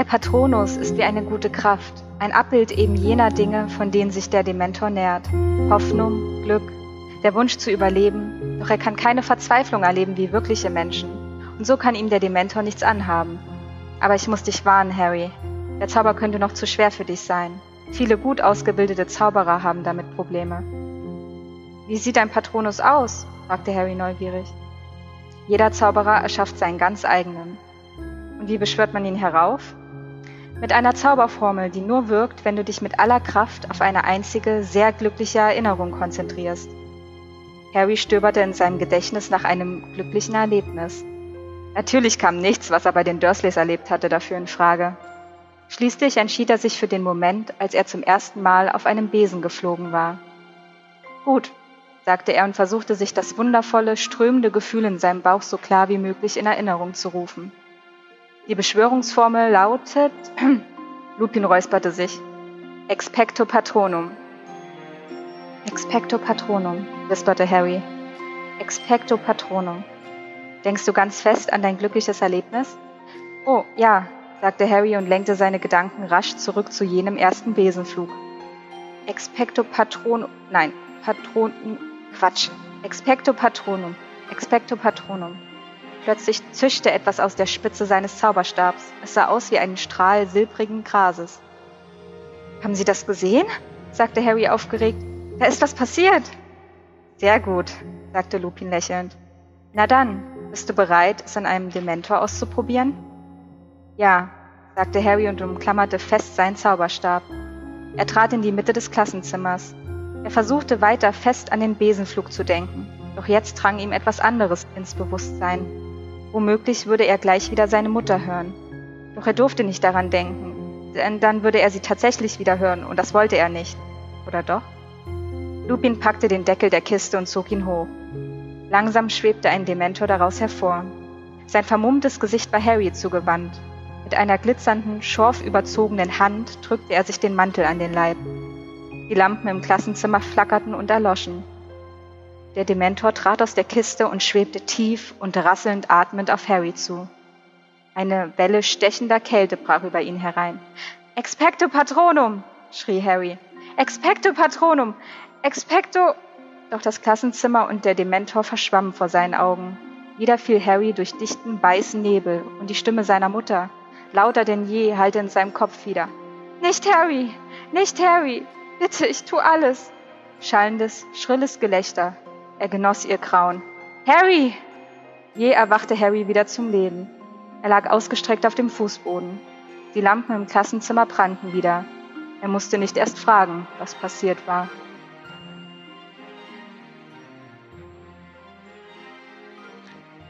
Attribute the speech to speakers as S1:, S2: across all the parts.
S1: Der Patronus ist wie eine gute Kraft, ein Abbild eben jener Dinge, von denen sich der Dementor nährt. Hoffnung, Glück, der Wunsch zu überleben, doch er kann keine Verzweiflung erleben wie wirkliche Menschen. Und so kann ihm der Dementor nichts anhaben. Aber ich muss dich warnen, Harry. Der Zauber könnte noch zu schwer für dich sein. Viele gut ausgebildete Zauberer haben damit Probleme. Wie sieht ein Patronus aus? fragte Harry neugierig. Jeder Zauberer erschafft seinen ganz eigenen. Und wie beschwört man ihn herauf? Mit einer Zauberformel, die nur wirkt, wenn du dich mit aller Kraft auf eine einzige, sehr glückliche Erinnerung konzentrierst. Harry stöberte in seinem Gedächtnis nach einem glücklichen Erlebnis. Natürlich kam nichts, was er bei den Dursleys erlebt hatte, dafür in Frage. Schließlich entschied er sich für den Moment, als er zum ersten Mal auf einem Besen geflogen war. Gut, sagte er und versuchte sich das wundervolle, strömende Gefühl in seinem Bauch so klar wie möglich in Erinnerung zu rufen. Die Beschwörungsformel lautet, Lupin räusperte sich, Expecto Patronum. Expecto Patronum, wisperte Harry. Expecto Patronum. Denkst du ganz fest an dein glückliches Erlebnis? Oh, ja, sagte Harry und lenkte seine Gedanken rasch zurück zu jenem ersten Besenflug. Expecto Patronum, nein, Patron, Quatsch, Expecto Patronum, Expecto Patronum. Plötzlich zischte etwas aus der Spitze seines Zauberstabs. Es sah aus wie ein Strahl silbrigen Grases. Haben Sie das gesehen? sagte Harry aufgeregt. Da ist was passiert. Sehr gut, sagte Lupin lächelnd. Na dann, bist du bereit, es an einem Dementor auszuprobieren? Ja, sagte Harry und umklammerte fest seinen Zauberstab. Er trat in die Mitte des Klassenzimmers. Er versuchte weiter fest an den Besenflug zu denken, doch jetzt drang ihm etwas anderes ins Bewusstsein. Womöglich würde er gleich wieder seine Mutter hören. Doch er durfte nicht daran denken, denn dann würde er sie tatsächlich wieder hören, und das wollte er nicht. Oder doch? Lupin packte den Deckel der Kiste und zog ihn hoch. Langsam schwebte ein Dementor daraus hervor. Sein vermummtes Gesicht war Harry zugewandt. Mit einer glitzernden, schorf überzogenen Hand drückte er sich den Mantel an den Leib. Die Lampen im Klassenzimmer flackerten und erloschen. Der Dementor trat aus der Kiste und schwebte tief und rasselnd atmend auf Harry zu. Eine Welle stechender Kälte brach über ihn herein. Expecto Patronum! schrie Harry. Expecto Patronum! Expecto! Doch das Klassenzimmer und der Dementor verschwammen vor seinen Augen. Wieder fiel Harry durch dichten, weißen Nebel und die Stimme seiner Mutter, lauter denn je, hallte in seinem Kopf wieder. Nicht Harry! Nicht Harry! Bitte, ich tu alles! Schallendes, schrilles Gelächter, er genoss ihr Grauen. Harry! Je erwachte Harry wieder zum Leben. Er lag ausgestreckt auf dem Fußboden. Die Lampen im Klassenzimmer brannten wieder. Er musste nicht erst fragen, was passiert war.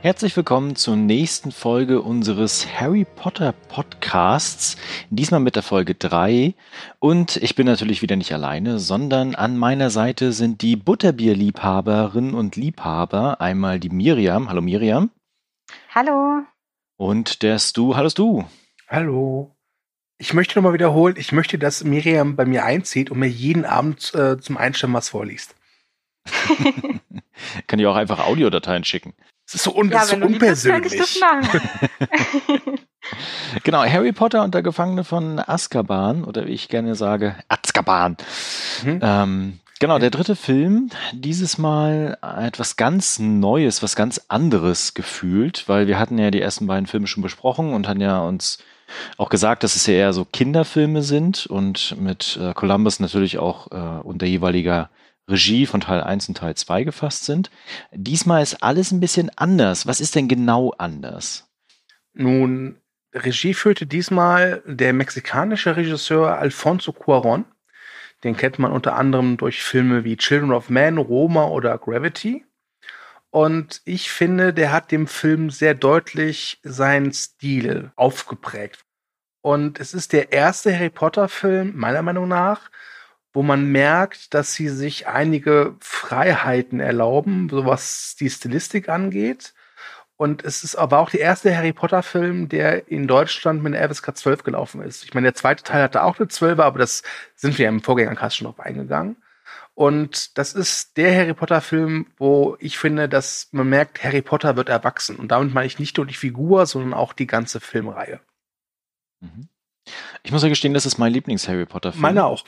S2: Herzlich willkommen zur nächsten Folge unseres Harry Potter Podcasts. Diesmal mit der Folge 3. Und ich bin natürlich wieder nicht alleine, sondern an meiner Seite sind die Butterbierliebhaberinnen und Liebhaber. Einmal die Miriam. Hallo Miriam.
S1: Hallo.
S2: Und der Stu. Hallo Stu.
S3: Hallo. Ich möchte nochmal wiederholen, ich möchte, dass Miriam bei mir einzieht und mir jeden Abend äh, zum Einstellen was vorliest.
S2: Kann ich auch einfach Audiodateien schicken.
S3: Das ist so, un ja, so unpersönlich. Willst,
S2: genau, Harry Potter und der Gefangene von Azkaban, oder wie ich gerne sage, Azkaban. Mhm. Ähm, genau, der dritte Film, dieses Mal etwas ganz Neues, was ganz anderes gefühlt, weil wir hatten ja die ersten beiden Filme schon besprochen und hatten ja uns auch gesagt, dass es ja eher so Kinderfilme sind und mit äh, Columbus natürlich auch äh, unter jeweiliger Regie von Teil 1 und Teil 2 gefasst sind. Diesmal ist alles ein bisschen anders. Was ist denn genau anders?
S3: Nun, Regie führte diesmal der mexikanische Regisseur Alfonso Cuaron. Den kennt man unter anderem durch Filme wie Children of Men, Roma oder Gravity. Und ich finde, der hat dem Film sehr deutlich seinen Stil aufgeprägt. Und es ist der erste Harry Potter-Film, meiner Meinung nach, wo man merkt, dass sie sich einige Freiheiten erlauben, so was die Stilistik angeht. Und es ist aber auch der erste Harry Potter Film, der in Deutschland mit einer FSK 12 gelaufen ist. Ich meine, der zweite Teil hatte auch eine 12, aber das sind wir im Vorgängercast schon drauf eingegangen. Und das ist der Harry Potter Film, wo ich finde, dass man merkt, Harry Potter wird erwachsen. Und damit meine ich nicht nur die Figur, sondern auch die ganze Filmreihe.
S2: Mhm. Ich muss ja gestehen, das ist mein Lieblings-Harry Potter-Film.
S3: Meine auch.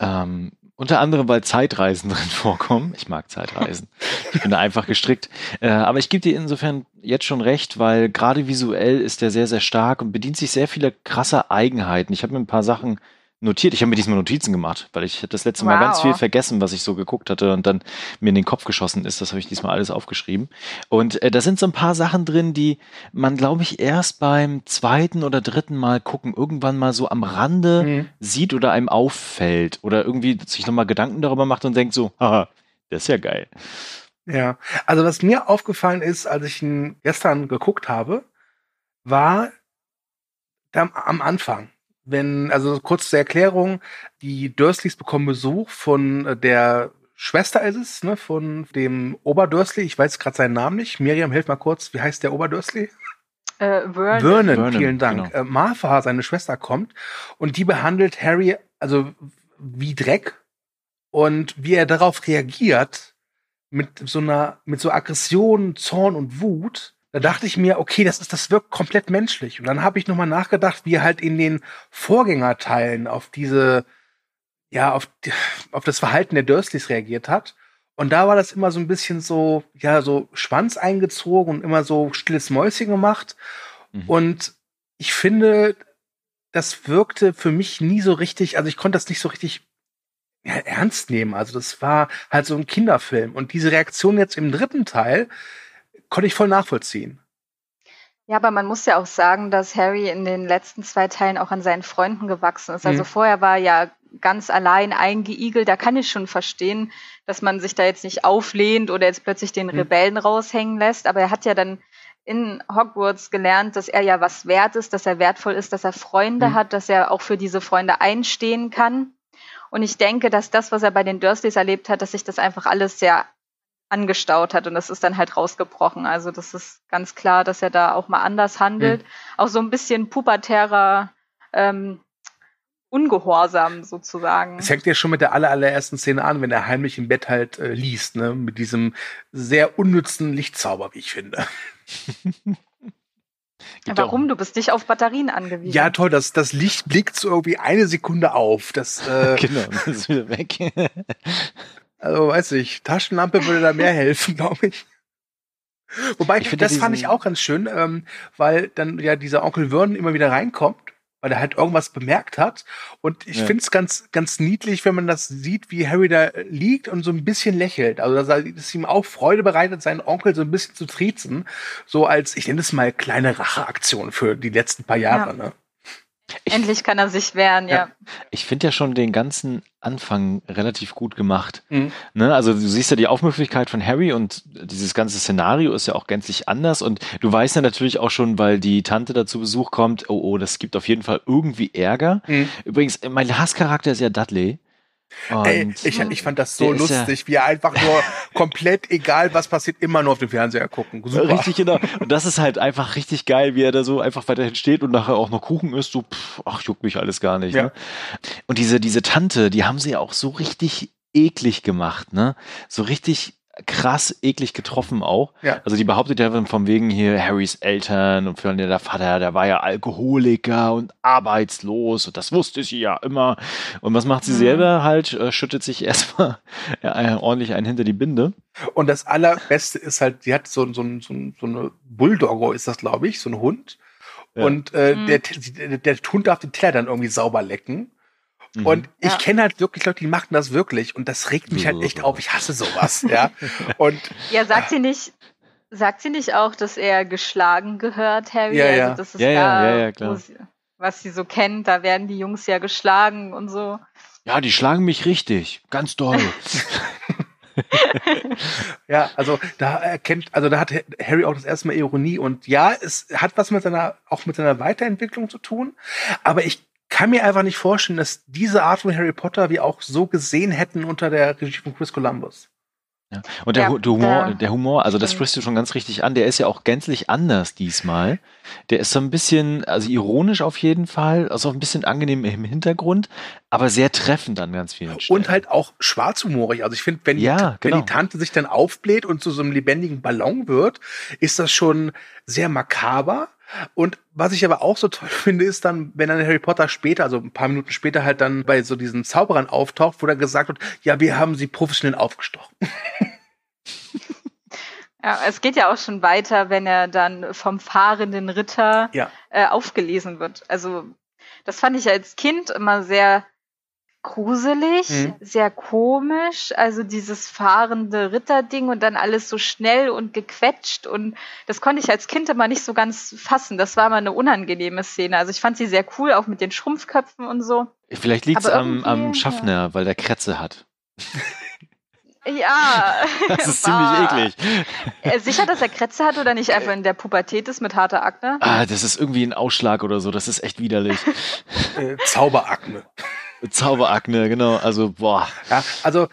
S2: Ähm, unter anderem, weil Zeitreisen drin vorkommen. Ich mag Zeitreisen. Ich bin da einfach gestrickt. Äh, aber ich gebe dir insofern jetzt schon recht, weil gerade visuell ist der sehr, sehr stark und bedient sich sehr vieler krasser Eigenheiten. Ich habe mir ein paar Sachen notiert. Ich habe mir diesmal Notizen gemacht, weil ich das letzte Mal wow. ganz viel vergessen, was ich so geguckt hatte und dann mir in den Kopf geschossen ist. Das habe ich diesmal alles aufgeschrieben. Und äh, da sind so ein paar Sachen drin, die man, glaube ich, erst beim zweiten oder dritten Mal gucken, irgendwann mal so am Rande mhm. sieht oder einem auffällt oder irgendwie sich nochmal Gedanken darüber macht und denkt so, haha, das ist ja geil.
S3: Ja, also was mir aufgefallen ist, als ich ihn gestern geguckt habe, war am Anfang wenn, also kurz zur Erklärung, die Dursleys bekommen Besuch von äh, der Schwester ist es, ne, von dem Oberdursley. Ich weiß gerade seinen Namen nicht. Miriam, hilf mal kurz. Wie heißt der Oberdursley?
S1: Äh, Vernon.
S3: Vernon, Vernon vielen Dank. Genau. Äh, Martha, seine Schwester, kommt und die behandelt Harry also wie Dreck und wie er darauf reagiert mit so einer mit so Aggression, Zorn und Wut da dachte ich mir, okay, das ist, das wirkt komplett menschlich. Und dann habe ich nochmal nachgedacht, wie er halt in den Vorgängerteilen auf diese, ja, auf, auf das Verhalten der Dursleys reagiert hat. Und da war das immer so ein bisschen so, ja, so Schwanz eingezogen und immer so stilles Mäuschen gemacht. Mhm. Und ich finde, das wirkte für mich nie so richtig, also ich konnte das nicht so richtig ja, ernst nehmen. Also das war halt so ein Kinderfilm. Und diese Reaktion jetzt im dritten Teil, konnte ich voll nachvollziehen.
S1: Ja, aber man muss ja auch sagen, dass Harry in den letzten zwei Teilen auch an seinen Freunden gewachsen ist. Also mhm. vorher war er ja ganz allein eingeigelt. Da kann ich schon verstehen, dass man sich da jetzt nicht auflehnt oder jetzt plötzlich den mhm. Rebellen raushängen lässt. Aber er hat ja dann in Hogwarts gelernt, dass er ja was wert ist, dass er wertvoll ist, dass er Freunde mhm. hat, dass er auch für diese Freunde einstehen kann. Und ich denke, dass das, was er bei den Dursleys erlebt hat, dass sich das einfach alles sehr angestaut hat und das ist dann halt rausgebrochen. Also das ist ganz klar, dass er da auch mal anders handelt. Mhm. Auch so ein bisschen pubertärer ähm, Ungehorsam sozusagen.
S3: Es hängt ja schon mit der aller, allerersten Szene an, wenn er heimlich im Bett halt äh, liest, ne? Mit diesem sehr unnützen Lichtzauber, wie ich finde.
S1: Warum? Du bist nicht auf Batterien angewiesen.
S3: Ja, toll, das, das Licht blickt so irgendwie eine Sekunde auf. Das, äh,
S2: genau, das ist wieder weg.
S3: Also weiß ich, Taschenlampe würde da mehr helfen, glaube ich. Wobei, ich das fand ich auch ganz schön, ähm, weil dann ja dieser Onkel Vernon immer wieder reinkommt, weil er halt irgendwas bemerkt hat. Und ich ja. finde es ganz, ganz niedlich, wenn man das sieht, wie Harry da liegt und so ein bisschen lächelt. Also dass, er, dass ihm auch Freude bereitet, seinen Onkel so ein bisschen zu triezen. So als, ich nenne es mal, kleine Racheaktion für die letzten paar Jahre. Ja. Ne?
S1: Ich, Endlich kann er sich wehren, ja. ja.
S2: Ich finde ja schon den ganzen Anfang relativ gut gemacht. Mhm. Ne? Also du siehst ja die Aufmüpfigkeit von Harry und dieses ganze Szenario ist ja auch gänzlich anders und du weißt ja natürlich auch schon, weil die Tante da zu Besuch kommt, oh, oh, das gibt auf jeden Fall irgendwie Ärger. Mhm. Übrigens, mein Hasscharakter ist ja Dudley.
S3: Ey, ich, ich fand das so lustig, ja wie er einfach nur komplett egal, was passiert, immer nur auf dem Fernseher gucken.
S2: Super. Richtig, genau. Und das ist halt einfach richtig geil, wie er da so einfach weiterhin steht und nachher auch noch Kuchen isst, so, pff, ach, juckt mich alles gar nicht. Ja. Ne? Und diese, diese Tante, die haben sie ja auch so richtig eklig gemacht, ne? So richtig krass eklig getroffen auch. Ja. Also die behauptet ja von wegen hier Harrys Eltern und für der Vater, der war ja Alkoholiker und arbeitslos und das wusste sie ja immer. Und was macht sie mhm. selber halt? Äh, schüttet sich erstmal ja, ordentlich einen hinter die Binde.
S3: Und das allerbeste ist halt, sie hat so, so, so, so eine Bulldoggo ist das, glaube ich, so ein Hund. Ja. Und äh, mhm. der, der, der Hund darf den Teller dann irgendwie sauber lecken. Mhm. Und ich ja. kenne halt wirklich Leute, die machen das wirklich und das regt mich halt echt auf. Ich hasse sowas, ja. Und
S1: ja, sagt sie nicht, sagt sie nicht auch, dass er geschlagen gehört, Harry?
S3: Ja, ja.
S1: Also das ist
S2: ja, da, ja, ja, klar.
S1: Sie, was sie so kennt, da werden die Jungs ja geschlagen und so.
S2: Ja, die schlagen mich richtig, ganz doll.
S3: ja, also da erkennt, also da hat Harry auch das erste Mal Ironie und ja, es hat was mit seiner, auch mit seiner Weiterentwicklung zu tun, aber ich kann mir einfach nicht vorstellen, dass diese Art von Harry Potter wir auch so gesehen hätten unter der Regie von Chris Columbus.
S2: Ja. Und der, ja, der, Humor, der Humor, also das sprichst du schon ganz richtig an, der ist ja auch gänzlich anders diesmal. Der ist so ein bisschen, also ironisch auf jeden Fall, also ein bisschen angenehm im Hintergrund, aber sehr treffend an ganz vielen
S3: Stellen. Und halt auch schwarzhumorig. Also ich finde, wenn, ja, genau. wenn die Tante sich dann aufbläht und zu so einem lebendigen Ballon wird, ist das schon sehr makaber Und was ich aber auch so toll finde, ist dann, wenn dann Harry Potter später, also ein paar Minuten später halt dann bei so diesen Zauberern auftaucht, wo dann gesagt wird, ja, wir haben sie professionell aufgestochen.
S1: Ja, es geht ja auch schon weiter, wenn er dann vom fahrenden Ritter
S3: Ja.
S1: äh, aufgelesen wird. Also das fand ich als Kind immer sehr gruselig,
S3: Mhm.
S1: sehr komisch. Also dieses fahrende Ritterding und dann alles so schnell und gequetscht und das konnte ich als Kind immer nicht so ganz fassen. Das war immer eine unangenehme Szene. Also ich fand sie sehr cool, auch mit den Schrumpfköpfen und so.
S2: Vielleicht liegt es am, am Schaffner, weil der Krätze hat.
S1: Ja.
S2: Das ist
S1: war-
S2: ziemlich eklig.
S1: Äh, Sicher, dass er Krätze hat oder nicht einfach in der Pubertät ist mit harter Akne?
S2: Ah, das ist irgendwie ein Ausschlag oder so. Das ist echt widerlich.
S3: Äh, Zauberakne.
S2: Zauberakne, genau. Also, boah.
S3: Ja, also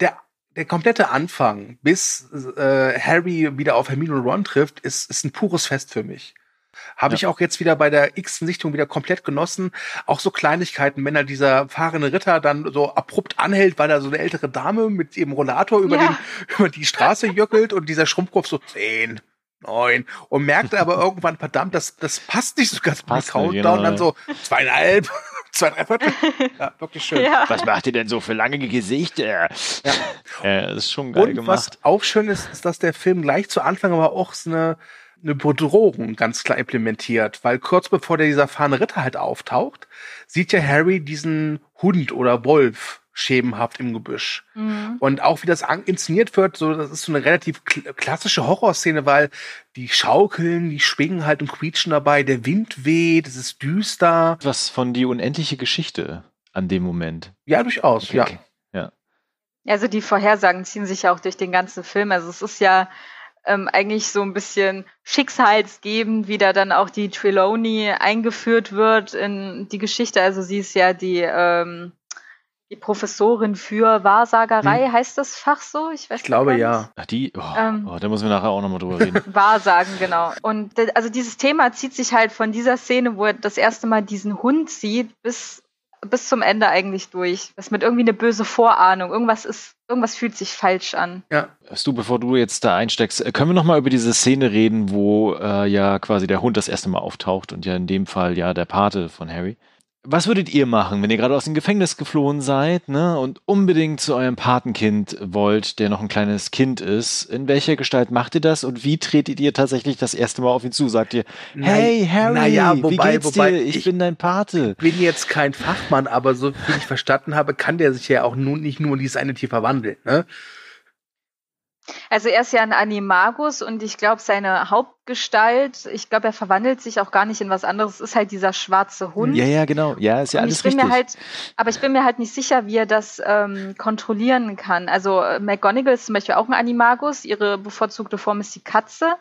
S3: der, der komplette Anfang, bis äh, Harry wieder auf Hermine und Ron trifft, ist, ist ein pures Fest für mich. Habe
S2: Ja.
S3: ich auch jetzt wieder bei der x-ten Sichtung wieder komplett genossen. Auch so Kleinigkeiten, wenn da dieser fahrende Ritter dann so abrupt anhält, weil da so eine ältere Dame mit ihrem Rollator über,
S1: Ja.
S3: den, über die Straße jöckelt und dieser Schrumpfkopf so zehn, neun und merkt aber irgendwann, verdammt, das, das passt nicht so ganz
S2: nicht,
S3: Countdown.
S2: genau,
S3: dann so zweieinhalb, zwei, drei Viertel. Ja, wirklich schön.
S1: Ja.
S2: Was macht ihr denn so für lange Gesichter?
S3: Ja.
S2: Ja, das ist schon geil
S3: Und
S2: gemacht.
S3: was auch schön ist, ist, dass der Film gleich zu Anfang aber auch so eine, eine Bedrohung ganz klar implementiert, weil kurz bevor der dieser fahrende Ritter halt auftaucht, sieht ja Harry diesen Hund oder Wolf schemenhaft im Gebüsch.
S1: Mhm.
S3: Und auch wie das inszeniert wird, so, das ist so eine relativ kl klassische Horrorszene, weil die schaukeln, die schwingen halt und quietschen dabei, der Wind weht, es ist düster.
S2: Was von die unendliche Geschichte an dem Moment.
S3: Ja, durchaus, ja.
S2: Okay.
S1: Also die Vorhersagen ziehen sich ja auch durch den ganzen Film. Also es ist ja ähm, eigentlich so ein bisschen schicksalsgebend, wie da dann auch die Trelawney eingeführt wird in die Geschichte. Also sie ist ja die, ähm, die Professorin für Wahrsagerei, heißt das Fach so? Ich weiß
S3: Ich glaube ja.
S2: Ach, die, oh,
S1: Ähm.
S2: oh, da müssen wir nachher auch nochmal drüber reden.
S1: Wahrsagen, genau. Und also dieses Thema zieht sich halt von dieser Szene, wo er das erste Mal diesen Hund sieht, bis, bis zum Ende eigentlich durch. Das mit irgendwie eine böse Vorahnung. Irgendwas ist, irgendwas fühlt sich falsch an.
S3: Ja.
S2: Hast du, bevor du jetzt da einsteckst, äh, können wir nochmal über diese Szene reden, wo äh, ja quasi der Hund das erste Mal auftaucht und ja in dem Fall ja der Pate von Harry. Was würdet ihr machen, wenn ihr gerade aus dem Gefängnis geflohen seid ne, und unbedingt zu eurem Patenkind wollt, der noch ein kleines Kind ist? In welcher Gestalt macht ihr das und wie tretet ihr tatsächlich das erste Mal auf ihn zu? Sagt ihr, hey Harry,
S3: naja,
S2: wie
S3: wobei-
S2: geht's
S3: wobei
S2: dir? Ich,
S3: ich-
S2: bin dein Pate.
S3: bin jetzt kein Fachmann, aber so wie ich verstanden habe, kann der sich ja auch nun nicht nur in dieses eine Tier verwandeln. Ne?
S1: Also er ist ja ein Animagus und ich glaube, seine Hauptgestalt, ich glaube, er verwandelt sich auch gar nicht in was anderes, ist halt dieser schwarze Hund.
S2: Ja, ja, genau. Ja, ist ja
S1: und
S2: alles richtig.
S1: mir halt, aber ich bin mir halt nicht sicher, wie er das ähm, kontrollieren kann. Also äh, McGonagall ist zum Beispiel auch ein Animagus, ihre bevorzugte Form ist die Katze.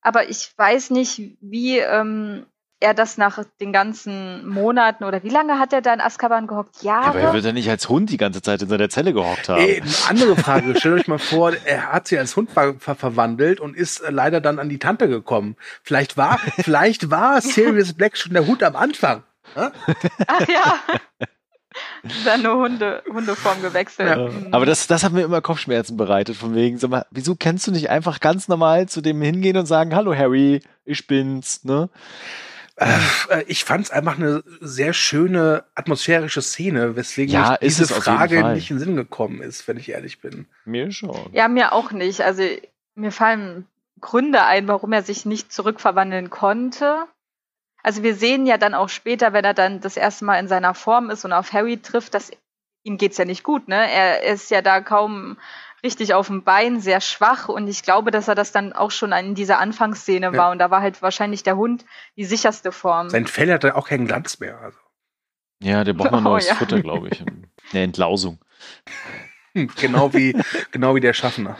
S1: Aber ich weiß nicht, wie ähm, er das nach den ganzen Monaten oder wie lange hat er da in Azkaban gehockt?
S2: ja, aber er
S1: Jahre?
S2: wird ja nicht als Hund die ganze Zeit in seiner Zelle gehockt haben.
S3: Ey, eine andere Frage. Stellt euch mal vor, er hat sich als Hund ver ver verwandelt und ist äh, leider dann an die Tante gekommen. Vielleicht war, vielleicht war Sirius Black schon der Hund am Anfang. Ne?
S1: Ach ja. Seine Hunde, Hundeform gewechselt.
S2: Ja.
S1: Mhm.
S2: Aber das, das hat mir immer Kopfschmerzen bereitet, von wegen, sag mal, wieso kannst du nicht einfach ganz normal zu dem hingehen und sagen, hallo Harry, ich bin's, ne?
S3: Äh, Ich fand es einfach eine sehr schöne atmosphärische Szene, weswegen
S2: Ja,
S3: diese Frage nicht in den Sinn gekommen ist, wenn ich ehrlich bin.
S2: Mir schon.
S1: Ja, mir auch nicht. Also mir fallen Gründe ein, warum er sich nicht zurückverwandeln konnte. Also wir sehen ja dann auch später, wenn er dann das erste Mal in seiner Form ist und auf Harry trifft, dass ihm geht's ja nicht gut, ne? Er ist ja da kaum richtig auf dem Bein, sehr schwach und ich glaube, dass er das dann auch schon in dieser Anfangsszene
S3: Ja.
S1: war und da war halt wahrscheinlich der Hund die sicherste Form.
S3: Sein Fell hat auch keinen Glanz mehr. Also.
S2: Ja, der braucht mal
S1: Oh,
S2: neues
S1: ja.
S2: Futter, glaube ich. Eine Entlausung.
S3: Hm, genau wie, genau wie der Schaffner.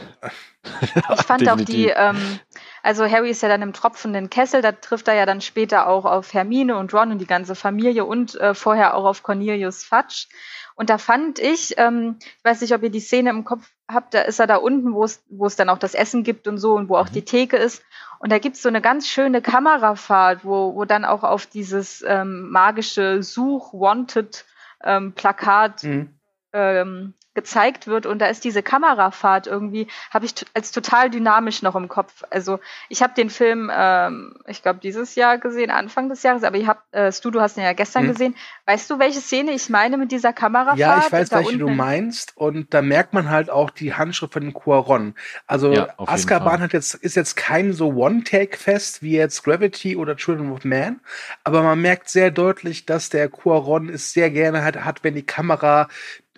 S1: Ich fand auch die, ähm, also Harry ist ja dann im tropfenden Kessel, da trifft er ja dann später auch auf Hermine und Ron und die ganze Familie und äh, vorher auch auf Cornelius Fudge. Und da fand ich, ähm, ich weiß nicht, ob ihr die Szene im Kopf habt, da ist er da unten, wo es, wo es dann auch das Essen gibt und so und wo auch
S2: Mhm.
S1: die Theke ist. Und da gibt's so eine ganz schöne Kamerafahrt, wo, wo dann auch auf dieses ähm, magische Such-Wanted-Plakat
S3: Mhm.
S1: ähm, gezeigt wird und da ist diese Kamerafahrt irgendwie, habe ich als total dynamisch noch im Kopf. Also ich habe den Film, ähm, ich glaube, dieses Jahr gesehen, Anfang des Jahres, aber ich habe, äh, Stu, du hast ihn ja gestern mhm. gesehen. Weißt du, welche Szene ich meine mit dieser Kamerafahrt?
S3: Ja, ich weiß, welche du meinst und da merkt man halt auch die Handschrift von den Cuaron. Also ja, Azkaban hat jetzt, ist jetzt kein so One-Take-Fest wie jetzt Gravity oder Children of Man, aber man merkt sehr deutlich, dass der Cuaron es sehr gerne hat, hat wenn die Kamera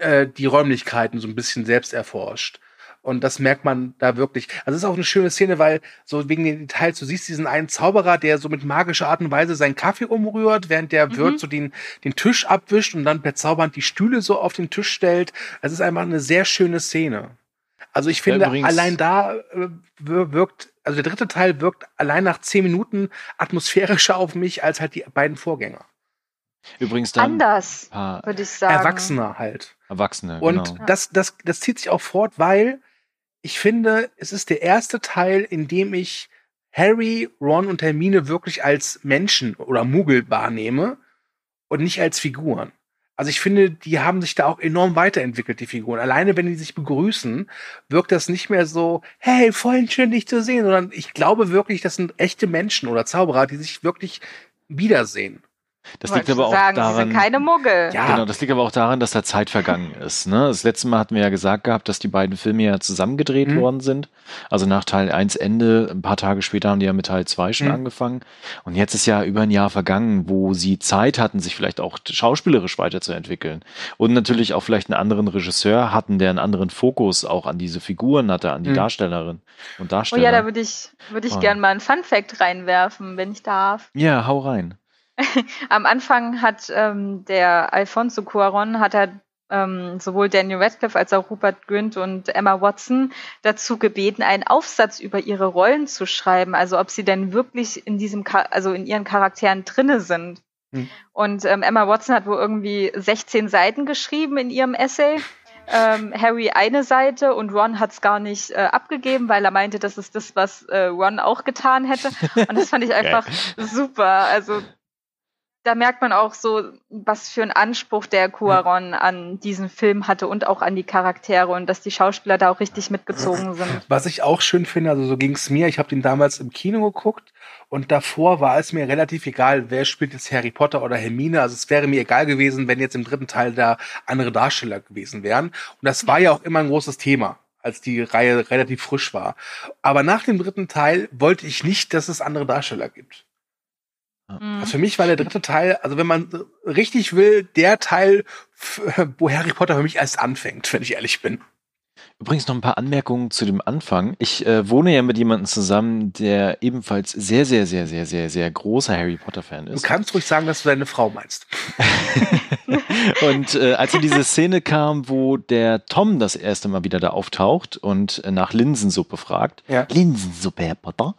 S3: äh, die Räumlichkeiten so ein bisschen selbst erforscht. Und das merkt man da wirklich. Also es ist auch eine schöne Szene, weil so wegen den Details, du siehst diesen einen Zauberer, der so mit magischer Art und Weise seinen Kaffee umrührt, während der mhm. Wirt so den, den Tisch abwischt und dann per Zaubernd die Stühle so auf den Tisch stellt. Es ist einfach eine sehr schöne Szene. Also ich finde, ja, allein da äh, wirkt, also der dritte Teil wirkt allein nach zehn Minuten atmosphärischer auf mich als halt die beiden Vorgänger.
S2: Übrigens dann
S1: anders, würde ich sagen.
S3: Erwachsener halt.
S2: Erwachsene,
S3: Und genau. das, das, das zieht sich auch fort, weil ich finde, es ist der erste Teil, in dem ich Harry, Ron und Hermine wirklich als Menschen oder Muggel wahrnehme und nicht als Figuren. Also ich finde, die haben sich da auch enorm weiterentwickelt, die Figuren. Alleine wenn die sich begrüßen, wirkt das nicht mehr so, hey, voll schön dich zu sehen, sondern ich glaube wirklich, das sind echte Menschen oder Zauberer, die sich wirklich wiedersehen.
S2: Das liegt aber auch sagen, daran. Sie
S1: sind keine Muggel.
S2: Ja. Genau, das liegt aber auch daran, dass da Zeit vergangen ist. Ne? Das letzte Mal hatten wir ja gesagt gehabt, dass die beiden Filme ja zusammengedreht mhm. worden sind. Also nach Teil 1 Ende, ein paar Tage später haben die ja mit Teil 2 schon mhm. angefangen. Und jetzt ist ja über ein Jahr vergangen, wo sie Zeit hatten, sich vielleicht auch schauspielerisch weiterzuentwickeln. Und natürlich auch vielleicht einen anderen Regisseur hatten, der einen anderen Fokus auch an diese Figuren hatte, an die mhm. Darstellerin und Darsteller.
S1: Oh ja, da würde ich, würde ich oh. gern mal einen Fun Fact reinwerfen, wenn ich darf.
S2: Ja, hau rein.
S1: Am Anfang hat ähm, der Alfonso Cuaron hat er ähm, sowohl Daniel Radcliffe als auch Rupert Grint und Emma Watson dazu gebeten, einen Aufsatz über ihre Rollen zu schreiben, also ob sie denn wirklich in diesem, also in ihren Charakteren drinne sind. Hm. Und ähm, Emma Watson hat wohl irgendwie 16 Seiten geschrieben in ihrem Essay. Ähm, Harry eine Seite und Ron hat es gar nicht äh, abgegeben, weil er meinte, das ist das, was äh, Ron auch getan hätte. Und das fand ich einfach super. Also da merkt man auch so, was für einen Anspruch der Cuaron an diesen Film hatte und auch an die Charaktere und dass die Schauspieler da auch richtig mitgezogen sind.
S3: Was ich auch schön finde, also so ging es mir, ich habe den damals im Kino geguckt und davor war es mir relativ egal, wer spielt jetzt Harry Potter oder Hermine. Also es wäre mir egal gewesen, wenn jetzt im dritten Teil da andere Darsteller gewesen wären. Und das war ja auch immer ein großes Thema als die Reihe relativ frisch war. Aber nach dem dritten Teil wollte ich nicht, dass es andere Darsteller gibt. Mhm. Also für mich war der dritte Teil, also wenn man richtig will, der Teil, wo Harry Potter für mich erst anfängt, wenn ich ehrlich bin.
S2: Übrigens noch ein paar Anmerkungen zu dem Anfang. Ich äh, wohne ja mit jemandem zusammen, der ebenfalls sehr, sehr, sehr, sehr, sehr, sehr großer Harry Potter-Fan ist.
S3: Du kannst ruhig sagen, dass du deine Frau meinst.
S2: und äh, als in diese Szene kam, wo der Tom das erste Mal wieder da auftaucht und äh, nach Linsensuppe fragt, ja. Linsensuppe, Herr Potter,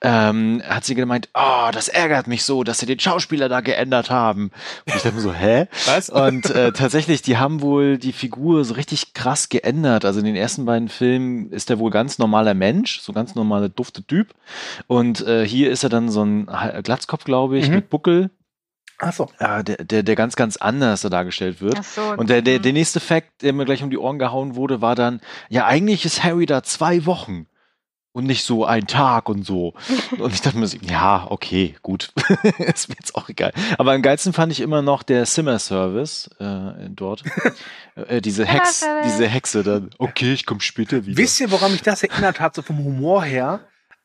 S2: ähm, hat sie gemeint, oh, das ärgert mich so, dass sie den Schauspieler da geändert haben. Und ich dachte mir so, hä? Was? Und äh, tatsächlich, die haben wohl die Figur so richtig krass geändert. Also in den ersten beiden Filmen ist er wohl ganz normaler Mensch, so ganz normaler dufte Typ. Und äh, hier ist er dann so ein Glatzkopf, glaube ich, mhm. mit Buckel.
S3: Ach so.
S2: Ja, der, der, der ganz, ganz anders dargestellt wird. Ach so, und der, der, der nächste Fakt, der mir gleich um die Ohren gehauen wurde, war dann, ja, eigentlich ist Harry da zwei Wochen und nicht so ein Tag und so. Und ich dachte mir, so, ja, okay, gut, ist mir jetzt auch egal. Aber am geilsten fand ich immer noch der Simmer-Service äh, dort. äh, diese Hex, diese Hexe dann, okay, ich komme später wieder.
S3: Wisst ihr, woran mich das erinnert hat, so vom Humor her?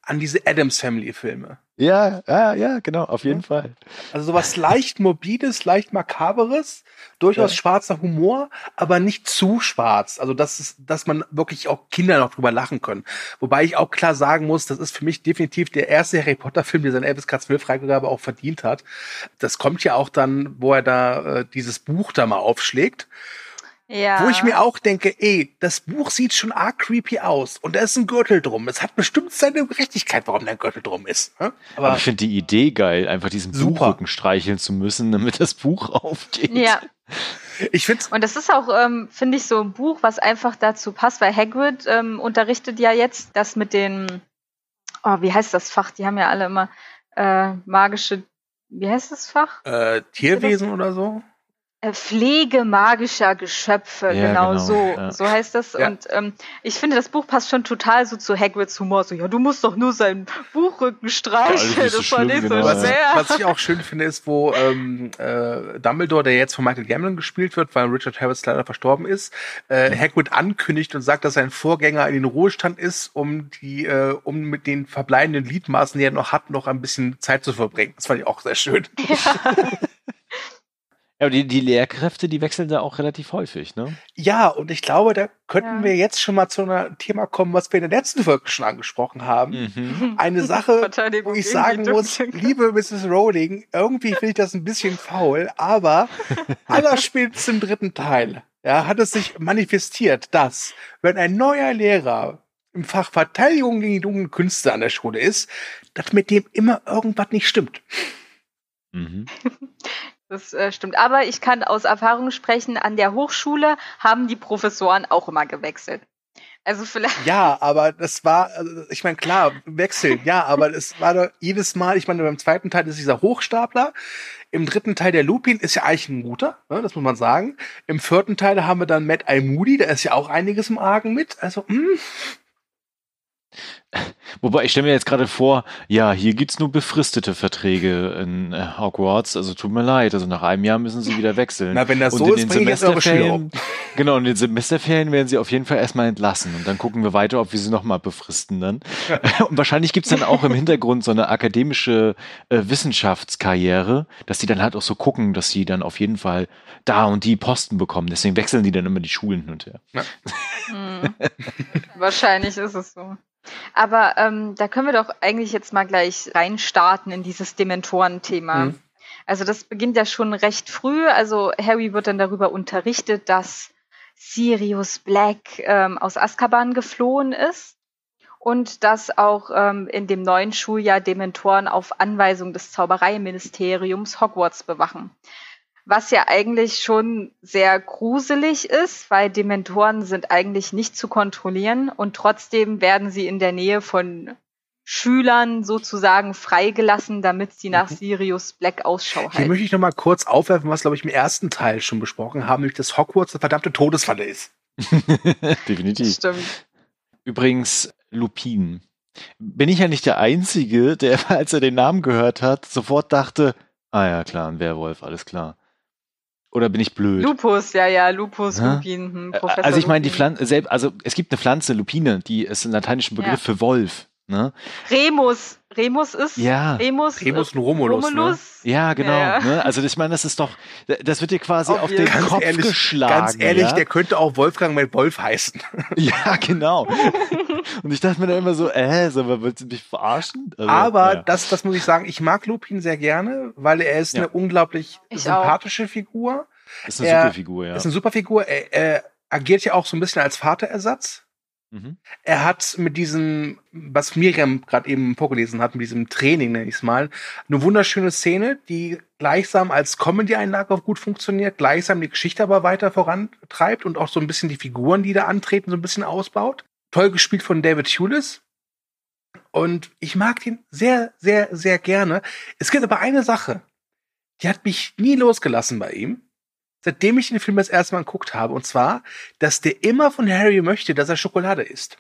S3: An diese Adams Family Filme.
S2: Ja, ja, ja, genau, auf jeden ja. Fall.
S3: Also sowas leicht morbides, leicht makaberes, durchaus ja. schwarzer Humor, aber nicht zu schwarz. Also das ist, dass man wirklich auch Kinder noch drüber lachen können. Wobei ich auch klar sagen muss, das ist für mich definitiv der erste Harry Potter Film, der seine Elvis Katz Freigabe auch verdient hat. Das kommt ja auch dann, wo er da äh, dieses Buch da mal aufschlägt. Ja. Wo ich mir auch denke, ey, das Buch sieht schon arg creepy aus und da ist ein Gürtel drum. Es hat bestimmt seine Gerechtigkeit, warum der Gürtel drum ist.
S2: Ne? Aber, Aber, ich finde die Idee geil, einfach diesen super. Buchrücken streicheln zu müssen, damit das Buch aufgeht.
S1: Ja.
S3: Ich find's
S1: und das ist auch, ähm, finde ich, so ein Buch, was einfach dazu passt, weil Hagrid ähm, unterrichtet ja jetzt das mit den, oh, wie heißt das Fach? Die haben ja alle immer äh, magische, wie heißt das Fach?
S3: Äh, Tierwesen oder so?
S1: Äh, Pflege magischer Geschöpfe, ja, genau, genau, so, ja. so heißt das. Ja. Und ähm, ich finde, das Buch passt schon total so zu Hagrids Humor. So, ja, du musst doch nur seinen Buchrücken streicheln. das, das war nicht genau. so schwer.
S3: Was, was, ich auch schön finde, ist, wo ähm, äh, Dumbledore, der jetzt von Michael Gambon gespielt wird, weil Richard Harris leider verstorben ist, äh, Hagrid ankündigt und sagt, dass sein Vorgänger in den Ruhestand ist, um die, äh, um mit den verbleibenden Gliedmaßen, die er noch hat, noch ein bisschen Zeit zu verbringen. Das fand ich auch sehr schön.
S2: Aber die, die Lehrkräfte, die wechseln da auch relativ häufig, ne?
S3: Ja, und ich glaube, da könnten ja. wir jetzt schon mal zu einem Thema kommen, was wir in der letzten Folge schon angesprochen haben. Mhm. Eine Sache, wo ich sagen muss, liebe Mrs. Rowling, irgendwie finde ich das ein bisschen faul, aber allerspätestens im dritten Teil ja, hat es sich manifestiert, dass, wenn ein neuer Lehrer im Fach Verteidigung gegen die dunklen Künste an der Schule ist, dass mit dem immer irgendwas nicht stimmt.
S1: Mhm. Das äh, stimmt. Aber ich kann aus Erfahrung sprechen, an der Hochschule haben die Professoren auch immer gewechselt. Also vielleicht.
S3: Ja, aber das war, also ich meine, klar, wechseln, ja, aber es war doch jedes Mal, ich meine, beim zweiten Teil ist dieser Hochstapler, im dritten Teil der Lupin ist ja eigentlich ein guter, ne, das muss man sagen. Im vierten Teil haben wir dann Matt I. Moody, da ist ja auch einiges im Argen mit. Also, mh.
S2: Wobei, ich stelle mir jetzt gerade vor, ja, hier gibt's nur befristete Verträge in äh, Hogwarts, also tut mir leid, also nach einem Jahr müssen sie wieder wechseln.
S3: Na, wenn das und so ist, ich jetzt eure Schüler
S2: Genau, und in den Semesterferien werden sie auf jeden Fall erstmal entlassen und dann gucken wir weiter, ob wir sie nochmal befristen dann. Ja. Und wahrscheinlich gibt's dann auch im Hintergrund so eine akademische äh, Wissenschaftskarriere, dass die dann halt auch so gucken, dass sie dann auf jeden Fall da und die Posten bekommen. Deswegen wechseln die dann immer die Schulen hin und her. Ja.
S1: Hm. Wahrscheinlich ist es so. Aber ähm, da können wir doch eigentlich jetzt mal gleich reinstarten in dieses Dementoren-Thema. Mhm. Also das beginnt ja schon recht früh. Also Harry wird dann darüber unterrichtet, dass Sirius Black ähm, aus Azkaban geflohen ist und dass auch ähm, in dem neuen Schuljahr Dementoren auf Anweisung des Zaubereiministeriums Hogwarts bewachen was ja eigentlich schon sehr gruselig ist, weil Dementoren sind eigentlich nicht zu kontrollieren und trotzdem werden sie in der Nähe von Schülern sozusagen freigelassen, damit sie nach mhm. Sirius Black Ausschau halten.
S3: Hier möchte ich noch mal kurz aufwerfen, was glaube ich im ersten Teil schon besprochen haben, nämlich dass Hogwarts eine verdammte Todesfalle ist.
S2: Definitiv. Stimmt. Übrigens Lupin. Bin ich ja nicht der Einzige, der, als er den Namen gehört hat, sofort dachte, ah ja, klar, ein Werwolf, alles klar. Oder bin ich blöd?
S1: Lupus, ja, ja, Lupus, ja? Lupin, hm,
S2: Professor Also ich meine, die Pflanze, also es gibt eine Pflanze, Lupine, die ist ein lateinischer Begriff ja. für Wolf. Ne?
S1: Remus. Remus ist.
S2: Ja.
S3: Remus, Remus und Romulus. Romulus.
S2: Ne? Ja, genau. Ja. Ne? Also ich meine, das ist doch, das wird dir quasi auf, auf den Kopf
S3: ehrlich,
S2: geschlagen.
S3: Ganz ehrlich, ja? der könnte auch Wolfgang mit Wolf heißen.
S2: Ja, genau. und ich dachte mir dann immer so, äh, so, willst du mich verarschen?
S3: Also, Aber ja. das, das muss ich sagen, ich mag Lupin sehr gerne, weil er ist eine unglaublich ich sympathische auch. Figur.
S2: Ist eine er, super Figur, ja.
S3: Ist eine super Figur. Er, er agiert ja auch so ein bisschen als Vaterersatz. Mhm. Er hat mit diesem, was Miriam gerade eben vorgelesen hat, mit diesem Training, nenne ich es mal, eine wunderschöne Szene, die gleichsam als Comedy-Einlage gut funktioniert, gleichsam die Geschichte aber weiter vorantreibt und auch so ein bisschen die Figuren, die da antreten, so ein bisschen ausbaut. Toll gespielt von David Hewlett. Und ich mag den sehr, sehr, sehr gerne. Es gibt aber eine Sache, die hat mich nie losgelassen bei ihm seitdem ich den Film das erste Mal geguckt habe. Und zwar, dass der immer von Harry möchte, dass er Schokolade isst.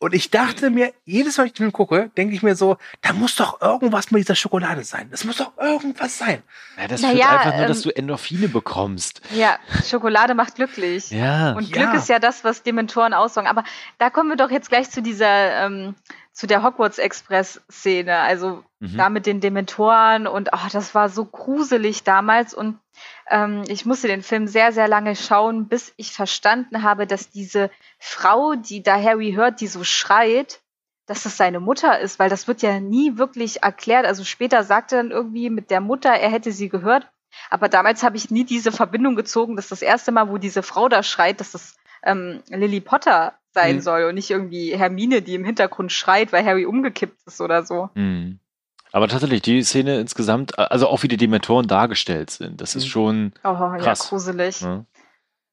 S3: Und ich dachte mir, jedes Mal, wenn ich den Film gucke, denke ich mir so, da muss doch irgendwas mit dieser Schokolade sein. Das muss doch irgendwas sein.
S2: Ja, das naja, führt einfach nur, ähm, dass du Endorphine bekommst.
S1: Ja, Schokolade macht glücklich.
S2: Ja.
S1: Und Glück ja. ist ja das, was Dementoren aussagen. Aber da kommen wir doch jetzt gleich zu dieser, ähm, zu der Hogwarts Express Szene. Also mhm. da mit den Dementoren und oh, das war so gruselig damals und ähm, ich musste den Film sehr, sehr lange schauen, bis ich verstanden habe, dass diese Frau, die da Harry hört, die so schreit, dass das seine Mutter ist, weil das wird ja nie wirklich erklärt. Also später sagt er dann irgendwie mit der Mutter, er hätte sie gehört. Aber damals habe ich nie diese Verbindung gezogen, dass das erste Mal, wo diese Frau da schreit, dass das ähm, Lily Potter sein mhm. soll und nicht irgendwie Hermine, die im Hintergrund schreit, weil Harry umgekippt ist oder so.
S2: Mhm. Aber tatsächlich, die Szene insgesamt, also auch wie die Dementoren dargestellt sind, das ist mhm. schon oh, krass.
S1: Ja, gruselig. Ja.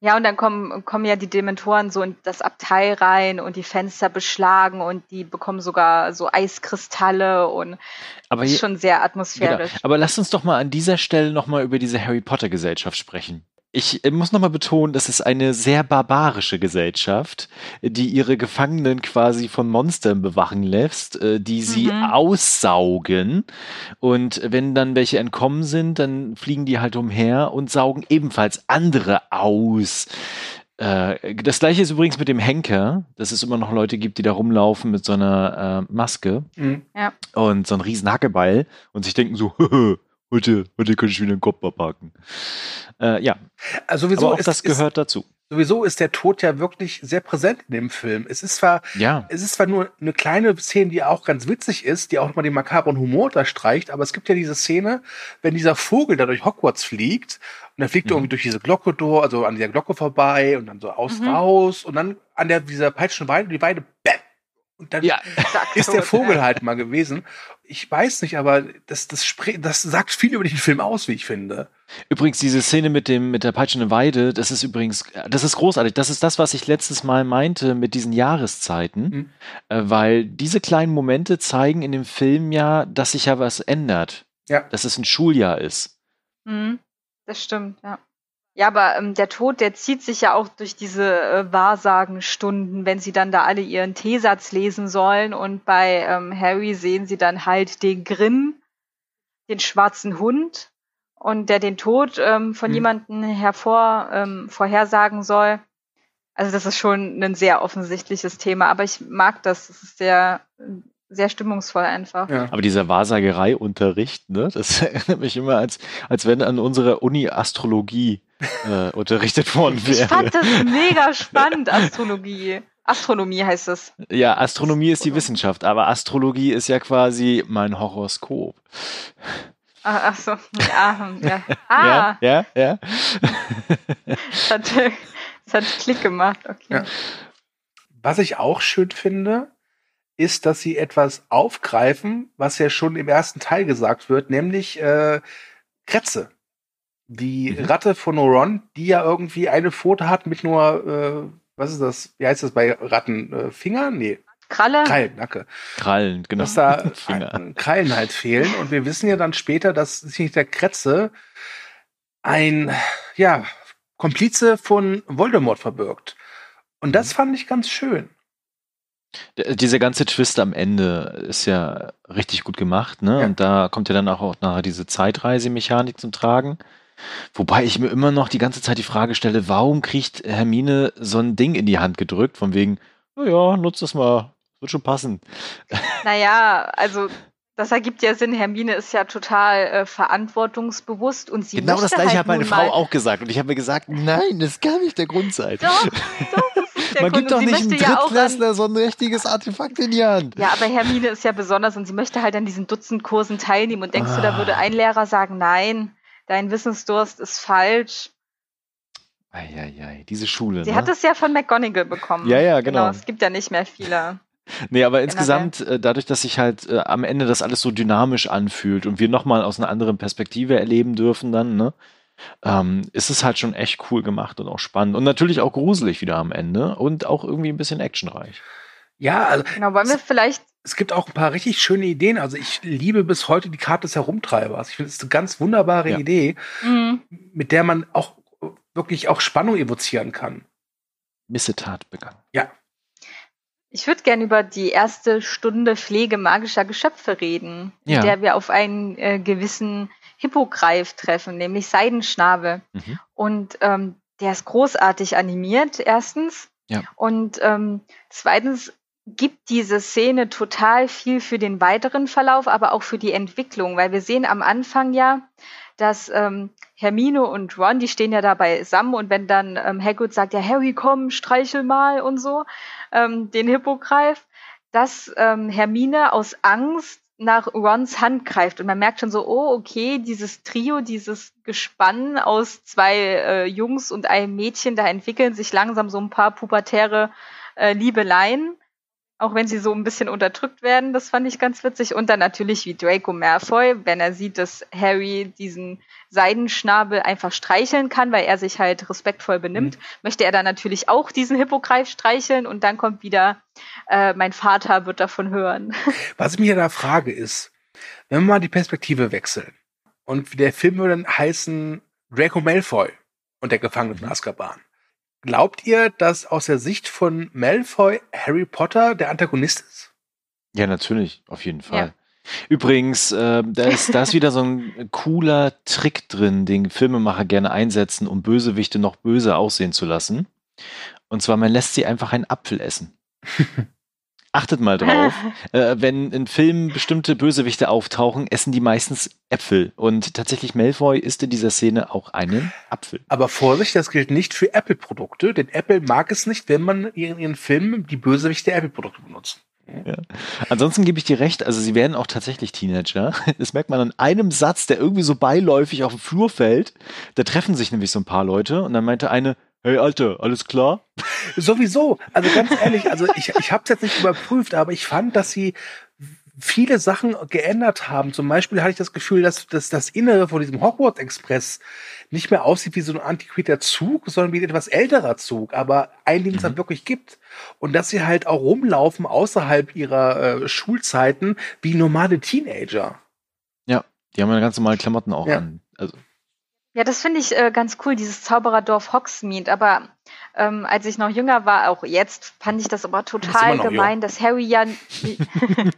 S1: Ja, und dann kommen, kommen ja die Dementoren so in das Abteil rein und die Fenster beschlagen und die bekommen sogar so Eiskristalle und
S2: Aber
S1: ist
S2: hier,
S1: schon sehr
S2: genau.
S1: atmosphärisch.
S2: Aber lasst uns doch mal an dieser Stelle nochmal über diese Harry Potter Gesellschaft sprechen. Ich äh, muss nochmal betonen, das ist eine sehr barbarische Gesellschaft, die ihre Gefangenen quasi von Monstern bewachen lässt, äh, die sie
S1: Mhm.
S2: aussaugen. Und wenn dann welche entkommen sind, dann fliegen die halt umher und saugen ebenfalls andere aus. Äh, Das gleiche ist übrigens mit dem Henker, dass es immer noch Leute gibt, die da rumlaufen mit so einer Maske
S3: Mhm.
S2: und so einen riesen Hackebeil und sich denken so, heute, heute kann ich wieder den Kopf abhaken. Äh, ja,
S3: Also sowieso
S2: aber auch
S3: ist,
S2: das gehört dazu.
S3: Ist, sowieso ist der Tod ja wirklich sehr präsent in dem Film. Es ist zwar,
S2: Ja,
S3: es ist zwar nur eine kleine Szene, die auch ganz witzig ist, die auch mal den makabren Humor unterstreicht, aber es gibt ja diese Szene, wenn dieser Vogel da durch Hogwarts fliegt und dann fliegt er
S2: Mhm.
S3: irgendwie durch diese Glocke durch, also an dieser Glocke vorbei und dann so aus
S1: Mhm.
S3: raus und dann an der dieser peitschenden Weide, die Weide, bäm, und dann
S2: ja,
S3: ist der Vogel halt mal gewesen. Ich weiß nicht, aber das, das, das sagt viel über den Film aus, wie ich finde.
S2: übrigens diese Szene mit dem mit der peitschenden Weide, das ist übrigens, das ist großartig. Das ist das, was ich letztes Mal meinte mit diesen Jahreszeiten,
S3: Mhm.
S2: äh, weil diese kleinen Momente zeigen in dem Film ja, dass sich ja was ändert,
S3: Ja.
S2: dass es ein Schuljahr ist.
S1: Mhm, das stimmt, ja. Ja, aber ähm, der Tod, der zieht sich ja auch durch diese äh, Wahrsagenstunden, wenn sie dann da alle ihren Teesatz lesen sollen und bei ähm, Harry sehen sie dann halt den Grimm, den schwarzen Hund und der den Tod ähm, von
S3: Mhm.
S1: jemandem hervor ähm, vorhersagen soll. Also das ist schon ein sehr offensichtliches Thema, aber ich mag das. Das ist sehr, sehr stimmungsvoll einfach.
S3: Ja.
S2: Aber dieser Wahrsagerei-Unterricht, ne, das erinnert mich immer, als, als wenn an unserer Uni Astrologie äh, unterrichtet worden
S1: Ich
S2: wäre.
S1: fand das mega spannend, Astrologie. Astronomie heißt es.
S2: Ja, Astronomie ist die Wissenschaft, aber Astrologie ist ja quasi mein Horoskop.
S1: Ach, ach so, ja, ja. Ah,
S2: Ja, ja, ja.
S1: das, hat, das hat Klick gemacht, okay.
S3: Ja. Was ich auch schön finde, ist, dass sie etwas aufgreifen, was ja schon im ersten Teil gesagt wird, nämlich äh, Kretze. Die
S2: Mhm.
S3: Ratte von Oron, die ja irgendwie eine Pfote hat mit nur, äh, was ist das? Wie heißt das bei Ratten? Äh, Finger? Nee,
S1: Kralle?
S3: Krallen, danke.
S2: Krallen, genau.
S3: Dass da
S2: Finger.
S3: ein- Krallen halt fehlen. Und wir wissen ja dann später, dass sich hinter der Kretze ein, ja, Komplize von Voldemort verbirgt. Und das fand ich ganz schön.
S2: D- Dieser ganze Twist am Ende ist ja richtig gut gemacht, ne?
S3: Ja.
S2: Und da kommt ja dann auch, nachher diese Zeitreisemechanik zum Tragen. Wobei ich mir immer noch die ganze Zeit die Frage stelle, warum kriegt Hermine so ein Ding in die Hand gedrückt, von wegen, naja, nutz das mal, wird schon passen.
S1: Naja, also das ergibt ja Sinn. Hermine ist ja total äh, verantwortungsbewusst und sie
S2: genau das gleiche
S1: halt
S2: hat meine Frau auch gesagt. Und ich habe mir gesagt, nein, das kann nicht der Grund sein.
S1: Doch, doch, der
S2: Man gibt doch nicht einem
S1: möchte ja
S2: Drittklässler so ein richtiges Artefakt in die Hand.
S1: Ja, aber Hermine ist ja besonders und sie möchte halt an diesen Dutzend Kursen teilnehmen. Und denkst du, da
S2: Ah.
S1: würde ein Lehrer sagen, nein, dein Wissensdurst ist falsch.
S2: Eieiei, diese Schule.
S1: Sie
S2: ne?
S1: hat es ja von McGonagall bekommen.
S2: Ja, ja, genau.
S1: Es gibt ja nicht mehr viele.
S2: Nee, aber insgesamt, äh, dadurch, dass sich halt äh, am Ende das alles so dynamisch anfühlt und wir nochmal aus einer anderen Perspektive erleben dürfen dann, ne, ähm, ist es halt schon echt cool gemacht und auch spannend. Und natürlich auch gruselig wieder am Ende und auch irgendwie ein bisschen actionreich.
S3: Ja, also
S1: Genau, wollen wir vielleicht,
S3: es gibt auch ein paar richtig schöne Ideen. Also ich liebe bis heute die Karte des Herumtreibers. Ich finde, es ist eine ganz wunderbare
S2: Ja.
S3: Idee,
S1: mh,
S3: mit der man auch wirklich auch Spannung evozieren kann.
S2: Missetat begangen.
S1: ich würde gerne über die erste Stunde Pflege magischer Geschöpfe reden,
S2: Ja.
S1: in der wir auf einen äh, gewissen Hippogreif treffen, nämlich Seidenschnabel.
S2: Mhm.
S1: Und ähm, der ist großartig animiert, erstens.
S2: Ja.
S1: Und ähm, zweitens gibt diese Szene total viel für den weiteren Verlauf, aber auch für die Entwicklung, weil wir sehen am Anfang ja, dass ähm, Hermine und Ron, die stehen ja da beisammen und wenn dann ähm, Hagrid sagt, ja Harry, komm, streichel mal und so, ähm, den Hippogreif, dass ähm, Hermine aus Angst nach Rons Hand greift und man merkt schon so, oh, okay, dieses Trio, dieses Gespann aus zwei äh, Jungs und einem Mädchen, da entwickeln sich langsam so ein paar pubertäre äh, Liebeleien. Auch wenn sie so ein bisschen unterdrückt werden. Das fand ich ganz witzig. Und dann natürlich wie Draco Malfoy, wenn er sieht, dass Harry diesen Seidenschnabel einfach streicheln kann, weil er sich halt respektvoll benimmt, mhm. möchte er dann natürlich auch diesen Hippogreif streicheln und dann kommt wieder, äh, mein Vater wird davon hören.
S3: Was ich mich ja da frage ist, wenn wir mal die Perspektive wechseln und der Film würde dann heißen Draco Malfoy und der Gefangene von Azkaban. Glaubt ihr, dass aus der Sicht von Malfoy Harry Potter der Antagonist ist?
S2: Ja, natürlich, auf jeden Fall. Ja. Übrigens, äh, da, ist, da ist wieder so ein cooler Trick drin, den Filmemacher gerne einsetzen, um Bösewichte noch böse aussehen zu lassen. Und zwar, man lässt sie einfach einen Apfel essen. Achtet mal drauf. äh, wenn in Filmen bestimmte Bösewichte auftauchen, essen die meistens Äpfel. Und tatsächlich Malfoy isst in dieser Szene auch einen Apfel.
S3: Aber Vorsicht, das gilt nicht für Apple-Produkte, denn Apple mag es nicht, wenn man in ihren Filmen die Bösewichte Apple-Produkte benutzt.
S2: Ja. Ansonsten gebe ich dir recht, also sie werden auch tatsächlich Teenager. Das merkt man an einem Satz, der irgendwie so beiläufig auf dem Flur fällt. Da treffen sich nämlich so ein paar Leute und dann meinte eine, Hey Alter, alles klar?
S3: Sowieso. Also ganz ehrlich, also ich, ich habe es jetzt nicht überprüft, aber ich fand, dass sie viele Sachen geändert haben. Zum Beispiel hatte ich das Gefühl, dass, dass das Innere von diesem Hogwarts Express nicht mehr aussieht wie so ein antiquierter Zug, sondern wie ein etwas älterer Zug, aber ein Ding, es halt wirklich gibt. Und dass sie halt auch rumlaufen außerhalb ihrer äh, Schulzeiten wie normale Teenager.
S2: Ja, die haben ja ganz normale Klamotten auch ja. an. Also
S1: ja, das finde ich äh, ganz cool, dieses Zaubererdorf Hogsmeade. Aber ähm, als ich noch jünger war, auch jetzt, fand ich das aber total gemein, jung. dass Harry ja.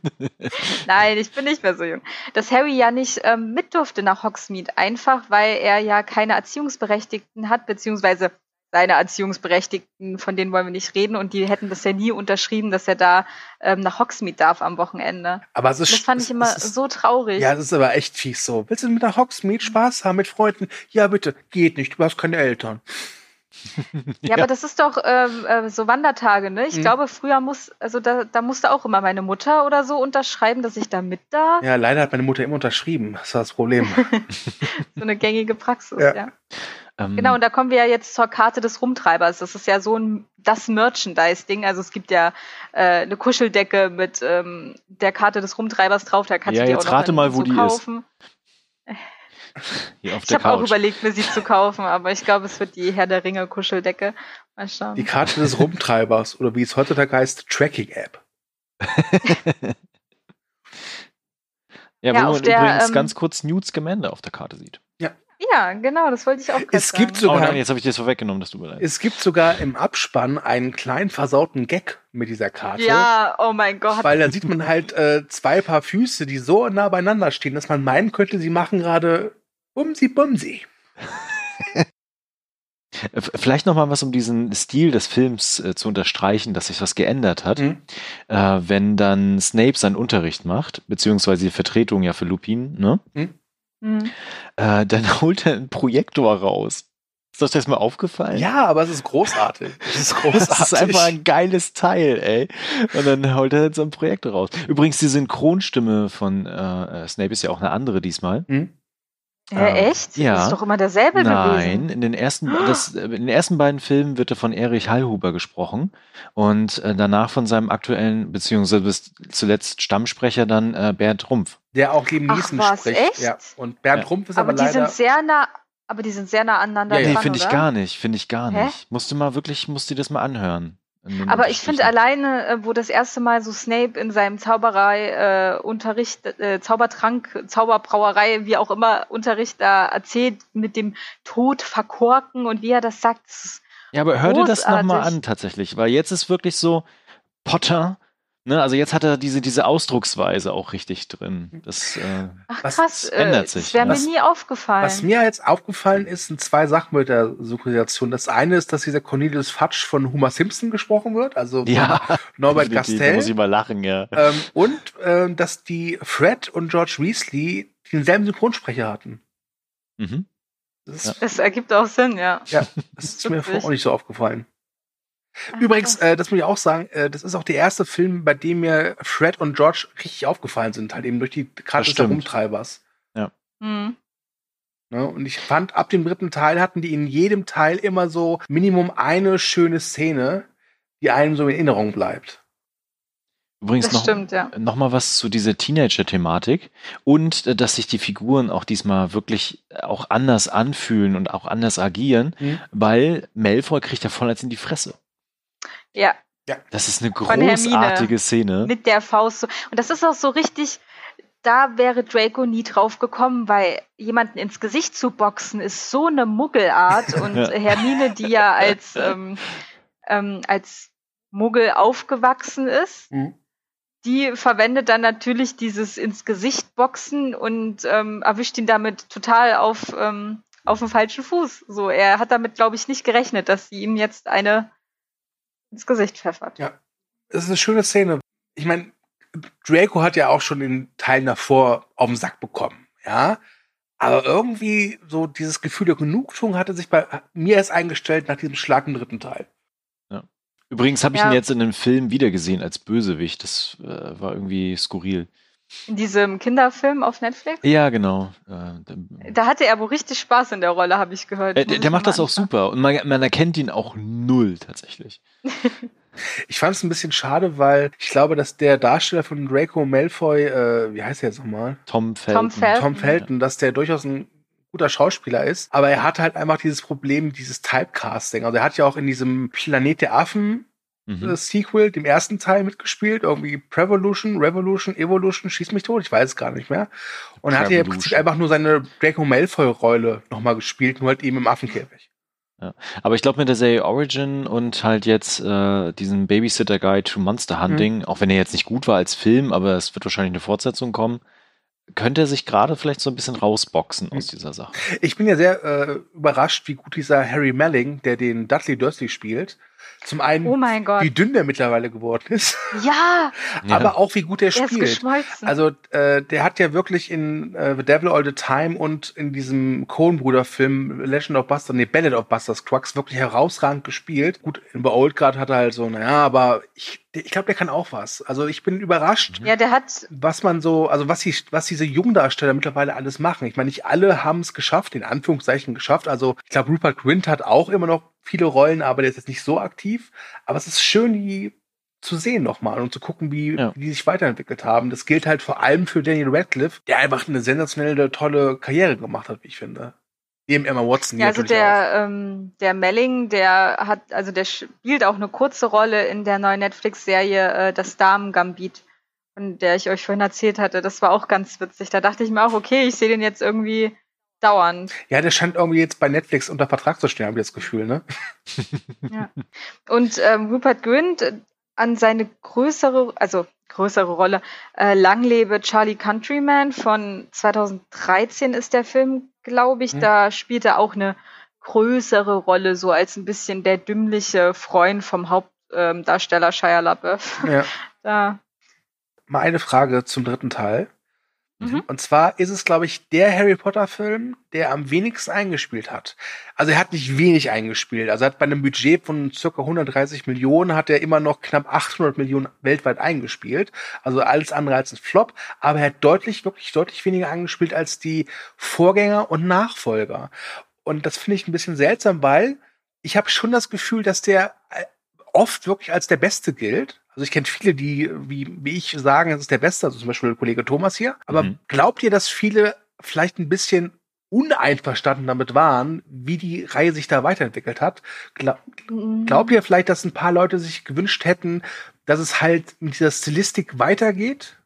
S1: Nein, ich bin nicht mehr so jung. Dass Harry ja nicht ähm, mit durfte nach Hogsmeade, einfach weil er ja keine Erziehungsberechtigten hat, beziehungsweise seine Erziehungsberechtigten, von denen wollen wir nicht reden und die hätten das ja nie unterschrieben, dass er da ähm, nach Hogsmeade darf am Wochenende.
S3: Aber es ist,
S1: das fand ich immer ist, so traurig.
S3: Ja, das ist aber echt fies so. Willst du mit nach Hogsmeade Spaß haben mit Freunden? Ja, bitte, geht nicht, du hast keine Eltern.
S1: ja, ja, aber das ist doch ähm, äh, so Wandertage, ne? Ich mhm. glaube, früher muss, also da, da musste auch immer meine Mutter oder so unterschreiben, dass ich da mit darf.
S3: Ja, leider hat meine Mutter immer unterschrieben. Das war das Problem.
S1: so eine gängige Praxis, ja. ja. Ähm, genau, und da kommen wir ja jetzt zur Karte des Rumtreibers. Das ist ja so ein das Merchandise-Ding. Also es gibt ja äh, eine Kuscheldecke mit ähm, der Karte des Rumtreibers drauf. Da kannst
S2: ja,
S1: du
S2: dir auch noch rate mal, wo die kaufen. Ist.
S1: ich habe auch überlegt, mir sie zu kaufen, aber ich glaube, es wird die Herr der Ringe Kuscheldecke. Mal schauen.
S3: Die Karte des Rumtreibers oder wie es heutzutage heißt, Tracking-App.
S2: ja, ja, wo man der, übrigens ähm, ganz kurz Newt Scamander auf der Karte sieht.
S1: Ja, genau, das wollte ich auch
S3: es sagen. Gibt sogar,
S2: oh nein, jetzt habe ich das vorweggenommen, dass du
S3: mir Es gibt sogar im Abspann einen kleinen versauten Gag mit dieser Karte.
S1: Ja, oh mein Gott.
S3: Weil da sieht man halt äh, zwei Paar Füße, die so nah beieinander stehen, dass man meinen könnte, sie machen gerade Bumsi Bumsi.
S2: Vielleicht noch mal was, um diesen Stil des Films äh, zu unterstreichen, dass sich was geändert hat. Mhm. Äh, wenn dann Snape seinen Unterricht macht, beziehungsweise die Vertretung ja für Lupin, ne? Mhm Mhm. Äh, dann holt er einen Projektor raus. Ist euch das mal aufgefallen?
S3: Ja, aber es ist großartig.
S2: Es ist großartig. Das ist einfach ein geiles Teil, ey. Und dann holt er so ein Projektor raus. Übrigens, die Synchronstimme von äh, Snape ist ja auch eine andere diesmal. Mhm.
S1: Ja, ähm, echt?
S2: Ja.
S1: Das ist doch immer derselbe
S2: Nein,
S1: gewesen.
S2: in den ersten, das, in den ersten beiden Filmen wird er von Erich Hallhuber gesprochen und äh, danach von seinem aktuellen, beziehungsweise bis zuletzt Stammsprecher dann äh, Bernd Rumpf.
S3: Der auch Liam Neeson Ach, spricht. Echt? Ja. Und Bernd ja. Rumpf ist aber, aber
S1: die
S3: leider...
S1: sind sehr nah, aber die sind sehr nah aneinander
S2: ja, Nee, finde ich gar nicht, finde ich gar Hä? nicht. Musst du mal wirklich, musst du das mal anhören.
S1: Aber ich finde alleine, äh, wo das erste Mal so Snape in seinem Zauberei-Unterricht, äh, äh, Zaubertrank, Zauberbrauerei, wie auch immer, Unterricht da erzählt mit dem Tod verkorken und wie er das sagt.
S2: Ja, aber hör dir das nochmal an tatsächlich, weil jetzt ist wirklich so, Potter Ne, also jetzt hat er diese, diese Ausdrucksweise auch richtig drin. Das, äh,
S1: Ach, krass, ändert sich. Das wäre mir nie aufgefallen.
S3: Was mir jetzt aufgefallen ist, sind zwei Sachen mit der Synchronisation. Das eine ist, dass dieser Cornelius Fudge von Homer Simpson gesprochen wird, also
S2: ja,
S3: Norbert Gastel. Da
S2: muss ich mal lachen, ja.
S3: Ähm, und äh, dass die Fred und George Weasley denselben Synchronsprecher hatten.
S1: Mhm. Das, das ergibt auch Sinn, ja.
S3: Ja, das ist mir vorher auch nicht so aufgefallen. Übrigens, äh, das muss ich auch sagen, äh, das ist auch der erste Film, bei dem mir Fred und George richtig aufgefallen sind, halt eben durch die Karte des Herumtreibers.
S2: Ja. Mhm.
S3: Ne, und ich fand, ab dem dritten Teil hatten die in jedem Teil immer so Minimum eine schöne Szene, die einem so in Erinnerung bleibt.
S2: Übrigens
S1: Das
S2: noch,
S1: stimmt, ja.
S2: noch mal was zu dieser Teenager-Thematik und äh, dass sich die Figuren auch diesmal wirklich auch anders anfühlen und auch anders agieren,
S3: Mhm.
S2: weil Malfoy kriegt ja voll als in die Fresse.
S1: Ja,
S2: Das ist eine großartige Szene.
S1: mit der Faust. So. Und das ist auch so richtig, da wäre Draco nie drauf gekommen, weil jemanden ins Gesicht zu boxen ist so eine Muggelart. Und
S2: Ja.
S1: Hermine, die ja als, ähm, ähm, als Muggel aufgewachsen ist,
S3: Mhm.
S1: die verwendet dann natürlich dieses ins Gesicht boxen und ähm, erwischt ihn damit total auf, ähm, auf dem falschen Fuß. So, er hat damit, glaube ich, nicht gerechnet, dass sie ihm jetzt eine ins Gesicht pfeffert.
S3: Ja. Das ist eine schöne Szene. Ich meine, Draco hat ja auch schon in Teilen davor auf den Sack bekommen, ja. Aber irgendwie so dieses Gefühl der Genugtuung hatte sich bei mir erst eingestellt nach diesem Schlag im dritten Teil.
S2: Übrigens habe ich
S1: Ja.
S2: ihn jetzt in einem Film wiedergesehen als Bösewicht. Das äh, war irgendwie skurril.
S1: In diesem Kinderfilm auf Netflix.
S2: Ja, genau. Äh,
S1: Da hatte er wohl richtig Spaß in der Rolle, habe ich gehört.
S2: äh, der, der macht das auch super und man, man erkennt ihn auch null tatsächlich.
S3: Ich fand es ein bisschen schade, weil ich glaube, dass der Darsteller von Draco Malfoy, äh, wie heißt er jetzt nochmal?
S2: Tom Felton.
S1: Tom Felton.
S3: Tom Felton, dass der durchaus ein guter Schauspieler ist, aber er hat halt einfach dieses Problem, dieses Typecasting. Also er hat ja auch in diesem Planet der Affen
S2: Mhm.
S3: äh, Sequel, dem ersten Teil mitgespielt, irgendwie Prevolution, Revolution, Evolution, schieß mich tot, ich weiß es gar nicht mehr. Und er hat ja im Prinzip einfach nur seine Draco Malfoy-Rolle nochmal gespielt, nur halt eben im Affenkäfig.
S2: Aber ich glaube mit der Serie Origin und halt jetzt äh, diesen Babysitter Guide to Monster Hunting,
S3: Mhm.
S2: auch wenn er jetzt nicht gut war als Film, aber es wird wahrscheinlich eine Fortsetzung kommen, könnte er sich gerade vielleicht so ein bisschen rausboxen aus
S3: Mhm.
S2: dieser Sache.
S3: Ich bin ja sehr äh, überrascht, wie gut dieser Harry Melling, der den Dudley Dursley spielt, zum einen,
S1: Oh mein Gott.
S3: wie dünn der mittlerweile geworden ist,
S1: Ja,
S2: Ja.
S3: aber auch wie gut er
S1: er ist
S3: spielt.
S1: geschmolzen.
S3: Also äh, der hat ja wirklich in äh, The Devil All the Time und in diesem Coen-Bruder-Film Legend of Buster, nee, Ballad of Buster Scruggs wirklich herausragend gespielt. Gut, in The Old Guard hat er halt so, naja, aber ich, ich glaube, der kann auch was. Also ich bin überrascht,
S1: ja, der hat,
S3: was man so, also was, die, was diese Jungdarsteller mittlerweile alles machen. Ich meine, nicht alle haben es geschafft, in Anführungszeichen geschafft. Also ich glaube, Rupert Grint hat auch immer noch viele Rollen, aber der ist jetzt nicht so aktiv. Aber es ist schön, die zu sehen nochmal und zu gucken, wie,
S2: Ja.
S3: wie die sich weiterentwickelt haben. Das gilt halt vor allem für Daniel Radcliff, der einfach eine sensationelle, tolle Karriere gemacht hat, wie ich finde. Neben Emma Watson.
S1: ja, also der, ähm, der Melling, der hat, also der spielt auch eine kurze Rolle in der neuen Netflix-Serie äh, Das Damen-Gambit, von der ich euch vorhin erzählt hatte. Das war auch ganz witzig. Da dachte ich mir auch, okay, ich sehe den jetzt irgendwie dauernd.
S3: Ja, der scheint irgendwie jetzt bei Netflix unter Vertrag zu stehen, habe ich das Gefühl, ne?
S1: Und ähm, Rupert Grint äh, an seine größere, also größere Rolle, äh, Lang lebe Charlie Countryman von 2013 ist der Film, glaube ich.
S3: Hm.
S1: Da spielt er auch eine größere Rolle, so als ein bisschen der dümmliche Freund vom Hauptdarsteller Shia LaBeouf.
S3: Ja.
S1: Da,
S3: Mal eine Frage zum dritten Teil.
S1: Mhm.
S3: Und zwar ist es, glaube ich, der Harry Potter-Film, der am wenigsten eingespielt hat. Also er hat nicht wenig eingespielt. Also er hat bei einem Budget von circa 130 Millionen hat er immer noch knapp 800 Millionen weltweit eingespielt. Also alles andere als ein Flop. Aber er hat deutlich, wirklich deutlich weniger eingespielt als die Vorgänger und Nachfolger. Und das finde ich ein bisschen seltsam, weil ich habe schon das Gefühl, dass der äh, oft wirklich als der Beste gilt. Also ich kenne viele, die wie, wie ich sagen, es ist der Beste, also zum Beispiel der Kollege Thomas hier. Aber
S2: Mhm.
S3: glaubt ihr, dass viele vielleicht ein bisschen uneinverstanden damit waren, wie die Reihe sich da weiterentwickelt hat? Gla glaubt ihr vielleicht, dass ein paar Leute sich gewünscht hätten, dass es halt mit dieser Stilistik weitergeht?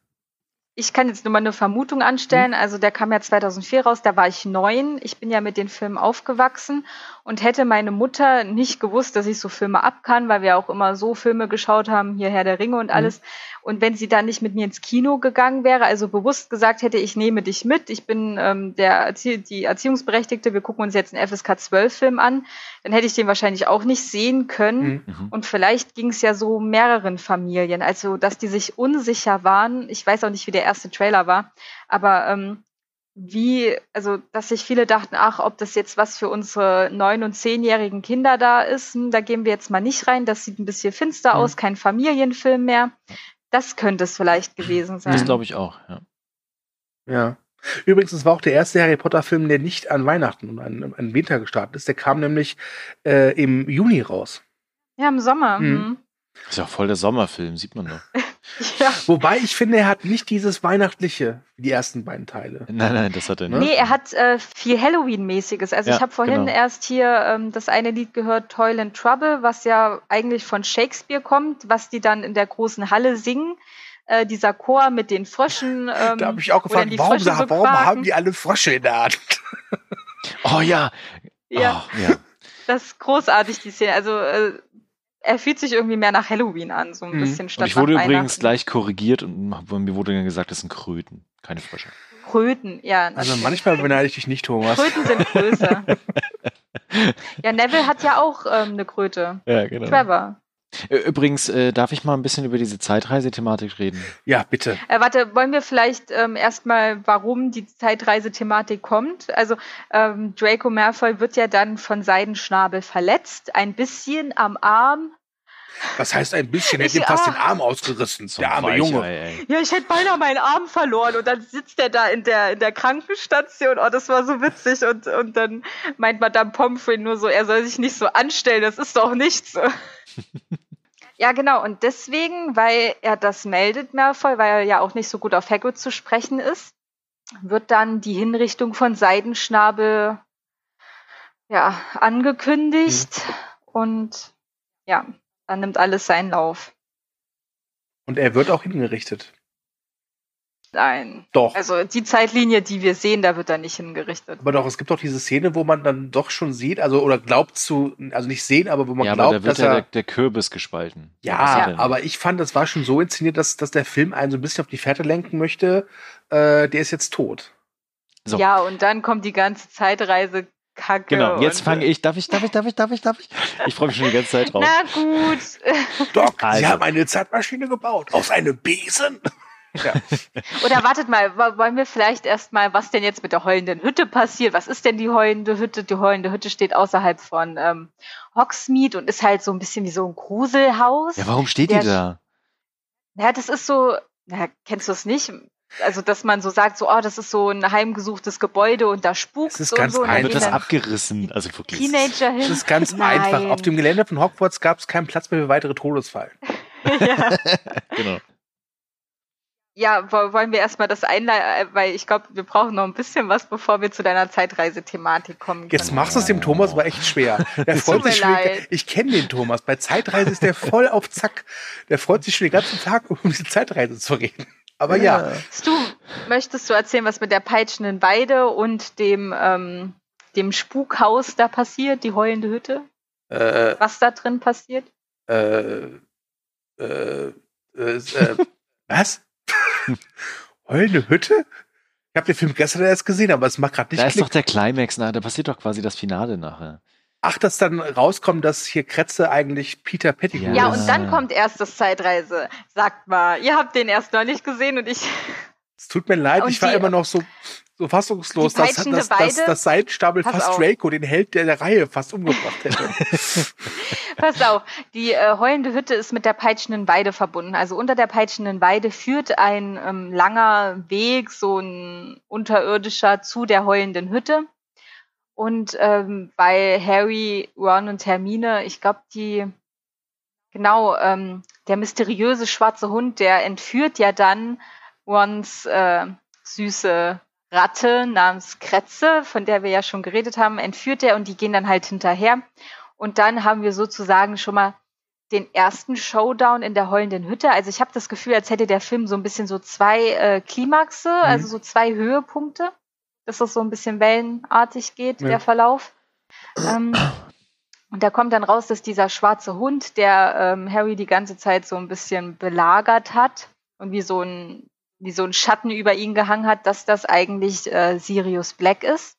S1: Ich kann jetzt nur mal eine Vermutung anstellen. Also der kam ja 2004 raus, da war ich neun. Ich bin ja mit den Filmen aufgewachsen und hätte meine Mutter nicht gewusst, dass ich so Filme ab kann, weil wir auch immer so Filme geschaut haben, hier Herr der Ringe und alles. Und wenn sie dann nicht mit mir ins Kino gegangen wäre, also bewusst gesagt hätte, ich nehme dich mit, ich bin ähm, der Erzie die Erziehungsberechtigte, wir gucken uns jetzt einen FSK 12 Film an, dann hätte ich den wahrscheinlich auch nicht sehen können.
S3: Mhm.
S2: Mhm.
S1: Und vielleicht ging es ja so mehreren Familien, also dass die sich unsicher waren. Ich weiß auch nicht, wie der erste Trailer war, aber ähm, wie, also dass sich viele dachten, ach, ob das jetzt was für unsere neun- und zehnjährigen Kinder da ist, hm, da gehen wir jetzt mal nicht rein. Das sieht ein bisschen finster
S3: Mhm.
S1: aus, kein Familienfilm mehr. Das könnte es vielleicht gewesen sein.
S2: Das glaube ich auch, ja.
S3: Ja. Übrigens, es war auch der erste Harry Potter-Film, der nicht an Weihnachten und an, an Winter gestartet ist. Der kam nämlich äh, im Juni raus.
S1: ja, im Sommer.
S3: Mhm.
S2: Ist ja auch voll der Sommerfilm, sieht man doch.
S3: ja. Wobei ich finde, er hat nicht dieses Weihnachtliche wie die ersten beiden Teile.
S2: Nein, nein, das hat er
S1: nicht. Nee, er hat äh, viel Halloween-mäßiges. Also ja, ich habe vorhin genau. erst hier ähm, das eine Lied gehört, Toil and Trouble, was ja eigentlich von Shakespeare kommt, was die dann in der großen Halle singen. Äh, dieser Chor mit den Fröschen.
S3: Ähm, da habe ich auch gefragt, warum, so warum haben die alle Frösche in der Hand?
S2: oh ja.
S1: Ja. Oh, ja. Das ist großartig, die Szene. Also äh, er fühlt sich irgendwie mehr nach Halloween an, so ein mhm. bisschen statt
S2: und Ich wurde übrigens gleich korrigiert und mir wurde dann gesagt, das sind Kröten, keine Frösche.
S1: Kröten, ja.
S3: Also manchmal beneide ich dich nicht, Thomas.
S1: Kröten sind größer. ja, Neville hat ja auch ähm, eine Kröte.
S2: Ja, genau.
S1: Trevor.
S2: Übrigens, äh, darf ich mal ein bisschen über diese Zeitreisethematik reden?
S3: Ja, bitte.
S1: Äh, warte, wollen wir vielleicht ähm, erstmal, warum die Zeitreisethematik kommt? Also ähm, Draco Malfoy wird ja dann von Seidenschnabel verletzt, ein bisschen am Arm.
S3: Was heißt ein bisschen? Er hätte ihm fast den Arm ausgerissen, so der arme Weicher, Junge.
S1: Ey. Ja, ich hätte beinahe meinen Arm verloren und dann sitzt er da in der, in der Krankenstation. Oh, das war so witzig. Und, und dann meint Madame Pomfrey nur so, er soll sich nicht so anstellen, das ist doch nichts. Ja, genau. Und deswegen, weil er das meldet, Malfoy, weil er ja auch nicht so gut auf Hagrid zu sprechen ist, wird dann die Hinrichtung von Seidenschnabel ja, angekündigt. Mhm. Und ja, dann nimmt alles seinen Lauf.
S3: Und er wird auch hingerichtet.
S1: Nein.
S3: Doch.
S1: Also die Zeitlinie, die wir sehen, da wird er nicht hingerichtet.
S3: Aber doch, es gibt doch diese Szene, wo man dann doch schon sieht, also oder glaubt zu, also nicht sehen, aber wo man
S2: ja,
S3: glaubt,
S2: aber da wird
S3: dass ja
S2: der, der Kürbis gespalten.
S3: Ja, ja aber ich fand, das war schon so inszeniert, dass, dass der Film einen so ein bisschen auf die Fährte lenken möchte. Äh, der ist jetzt tot.
S1: So. Ja, und dann kommt die ganze Zeitreise Kacke.
S2: Genau, jetzt fange ich. Darf ich, darf ich, darf ich, darf ich, darf ich? Ich freue mich schon die ganze Zeit drauf.
S1: Na gut.
S3: Doc, also. Sie haben eine Zeitmaschine gebaut. Aus einem Besen.
S1: Ja. Oder wartet mal, wollen wir vielleicht erstmal, was denn jetzt mit der heulenden Hütte passiert? Was ist denn die heulende Hütte? Die heulende Hütte steht außerhalb von ähm, Hogsmeade und ist halt so ein bisschen wie so ein Gruselhaus.
S2: Ja, warum steht die da?
S1: Ja, das ist so, na, kennst du es nicht? Also, dass man so sagt, so, oh, das ist so ein heimgesuchtes Gebäude und da spukt
S3: es ist ganz
S1: so.
S2: Einfach. wird das abgerissen, also wirklich.
S1: Teenager hin.
S3: Das ist ganz Nein. einfach. Auf dem Gelände von Hogwarts gab es keinen Platz mehr für weitere Todesfallen.
S1: ja. genau. Ja, wollen wir erstmal das einleiten, äh, weil ich glaube, wir brauchen noch ein bisschen was, bevor wir zu deiner Zeitreisethematik kommen. Können.
S3: Jetzt machst du es dem Thomas aber echt schwer. Der freut sich schon, ich kenne den Thomas. Bei Zeitreise ist der voll auf Zack. Der freut sich schon den ganzen Tag, um diese Zeitreise zu reden. Aber ja. ja.
S1: Du, möchtest du erzählen, was mit der peitschenden Weide und dem, ähm, dem Spukhaus da passiert, die heulende Hütte? Äh, was da drin passiert?
S3: Äh, äh, äh, was? heulende Hütte? Ich habe den Film gestern erst gesehen, aber es macht gerade nicht.
S2: Da ist Klick. doch der Climax, na, da passiert doch quasi das Finale nachher.
S3: Ach, dass dann rauskommt, dass hier Kretze eigentlich Peter Pettigrew
S1: ja. ist. Ja, und dann kommt erst das Zeitreise. Sagt mal, ihr habt den erst noch nicht gesehen und ich.
S3: Es tut mir leid, und ich war die, immer noch so, so fassungslos, dass, dass, dass, dass Seitenstabel fast auf. Draco, den Held der, der Reihe, fast umgebracht hätte.
S1: Pass auf, die äh, heulende Hütte ist mit der peitschenden Weide verbunden. Also unter der peitschenden Weide führt ein ähm, langer Weg, so ein unterirdischer, zu der heulenden Hütte. Und ähm, weil Harry, Ron und Hermine, ich glaube, die, genau, ähm, der mysteriöse schwarze Hund, der entführt ja dann Rons äh, süße Ratte namens Kretze, von der wir ja schon geredet haben, entführt er und die gehen dann halt hinterher. Und dann haben wir sozusagen schon mal den ersten Showdown in der heulenden Hütte. Also ich habe das Gefühl, als hätte der Film so ein bisschen so zwei äh, Klimaxe, mhm. also so zwei Höhepunkte dass das so ein bisschen wellenartig geht, ja. der Verlauf. Ähm, und da kommt dann raus, dass dieser schwarze Hund, der ähm, Harry die ganze Zeit so ein bisschen belagert hat und wie so ein, wie so ein Schatten über ihn gehangen hat, dass das eigentlich äh, Sirius Black ist.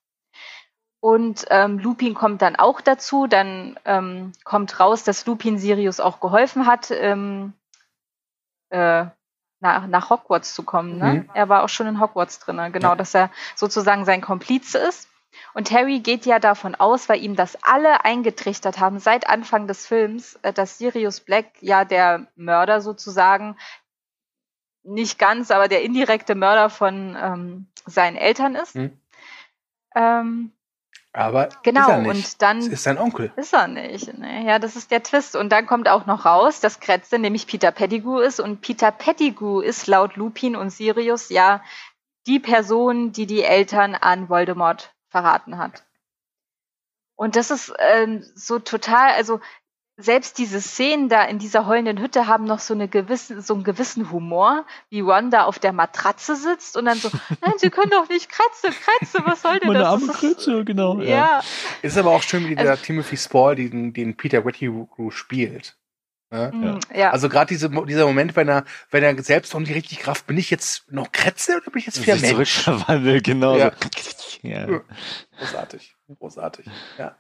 S1: Und ähm, Lupin kommt dann auch dazu. Dann ähm, kommt raus, dass Lupin Sirius auch geholfen hat, ähm, äh, nach, nach Hogwarts zu kommen. Ne? Mhm. Er war auch schon in Hogwarts drin, genau, ja. dass er sozusagen sein Komplize ist. Und Harry geht ja davon aus, weil ihm das alle eingetrichtert haben seit Anfang des Films, äh, dass Sirius Black ja der Mörder sozusagen, nicht ganz, aber der indirekte Mörder von ähm, seinen Eltern ist. Mhm. Ähm,
S3: Aber
S1: genau,
S3: ist er nicht.
S1: und dann
S3: Es ist sein Onkel.
S1: ist er nicht. Ne? Ja, das ist der Twist. Und dann kommt auch noch raus, dass Kretze nämlich Peter Pettigrew ist. Und Peter Pettigrew ist laut Lupin und Sirius ja die Person, die die Eltern an Voldemort verraten hat. Und das ist ähm, so total, also selbst diese Szenen da in dieser heulenden Hütte haben noch so, eine gewissen, so einen gewissen Humor, wie Ron da auf der Matratze sitzt und dann so, nein, Sie können doch nicht Kretze, Kretze, was soll denn
S2: Meine
S1: das?
S2: arme
S1: das ist,
S2: Kretze, genau. Ja.
S1: ja,
S3: Ist aber auch schön, wie der
S1: Also-
S3: Timothy Spall den, den Peter Pettigrew spielt. Ja?
S1: mm, ja.
S3: Also gerade diese, dieser Moment, wenn er, wenn er selbst noch nicht richtig Kraft, bin ich jetzt noch Kretze oder bin ich jetzt wieder Mensch?
S2: zurückverwandelt, genau.
S3: Ja.
S2: So. Ja.
S3: Ja. Großartig, großartig, ja.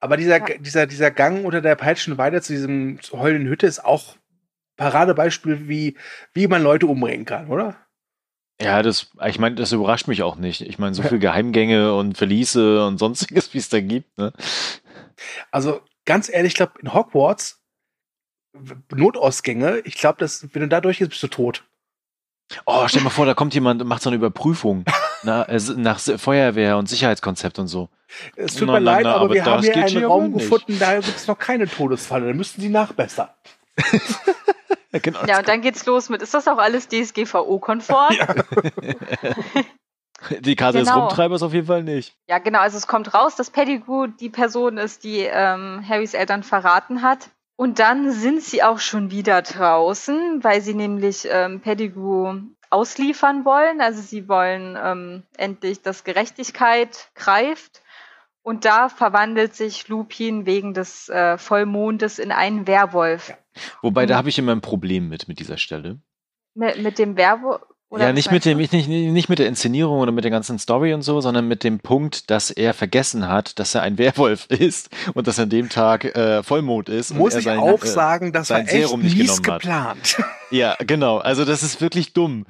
S3: Aber dieser,
S1: Ja.
S3: dieser, dieser Gang unter der Peitschenweide zu diesem heulenden Hütte ist auch Paradebeispiel, wie, wie man Leute umbringen kann, oder?
S2: Ja, das, ich meine, das überrascht mich auch nicht. Ich meine, so viele Geheimgänge und Verliese und sonstiges, wie es da gibt. Ne?
S3: Also ganz ehrlich, ich glaube, in Hogwarts Notausgänge, ich glaube, dass wenn du da durchgehst, bist du tot.
S2: Oh, stell dir mal vor, da kommt jemand und macht so eine Überprüfung na, äh, nach Feuerwehr und Sicherheitskonzept und so.
S3: Es tut
S2: Na,
S3: mir
S2: na,
S3: leid, aber,
S2: aber
S3: wir haben
S2: das
S3: hier einen Raum
S2: nicht.
S3: gefunden, da gibt es noch keine Todesfalle. Da müssten sie nachbessern.
S2: Ja, genau.
S1: ja, und dann geht's los mit, ist das auch alles DSGVO-konform?
S3: Ja.
S2: Die Karte des
S1: Genau.
S2: Rumtreibers auf jeden Fall nicht.
S1: Ja, genau. Also es kommt raus, dass Pettigrew die Person ist, die ähm, Harrys Eltern verraten hat. Und dann sind sie auch schon wieder draußen, weil sie nämlich ähm, Pettigrew ausliefern wollen. Also sie wollen ähm, endlich, dass Gerechtigkeit greift. Und da verwandelt sich Lupin wegen des äh, Vollmondes in einen Werwolf.
S2: Wobei, da
S1: Mhm.
S2: habe ich immer ein Problem mit, mit dieser Stelle.
S1: Mit, mit dem Werwolf.
S2: ja, nicht mit, dem, nicht, nicht, nicht mit der Inszenierung oder mit der ganzen Story und so, sondern mit dem Punkt, dass er vergessen hat, dass er ein Werwolf ist und dass an dem Tag äh, Vollmond ist. und
S3: Muss
S2: er
S3: ich
S2: sein,
S3: auch
S2: äh,
S3: sagen, das war echt
S2: Serum nicht
S3: mies
S2: genommen hat.
S3: geplant.
S2: Ja, genau. Also das ist wirklich dumm.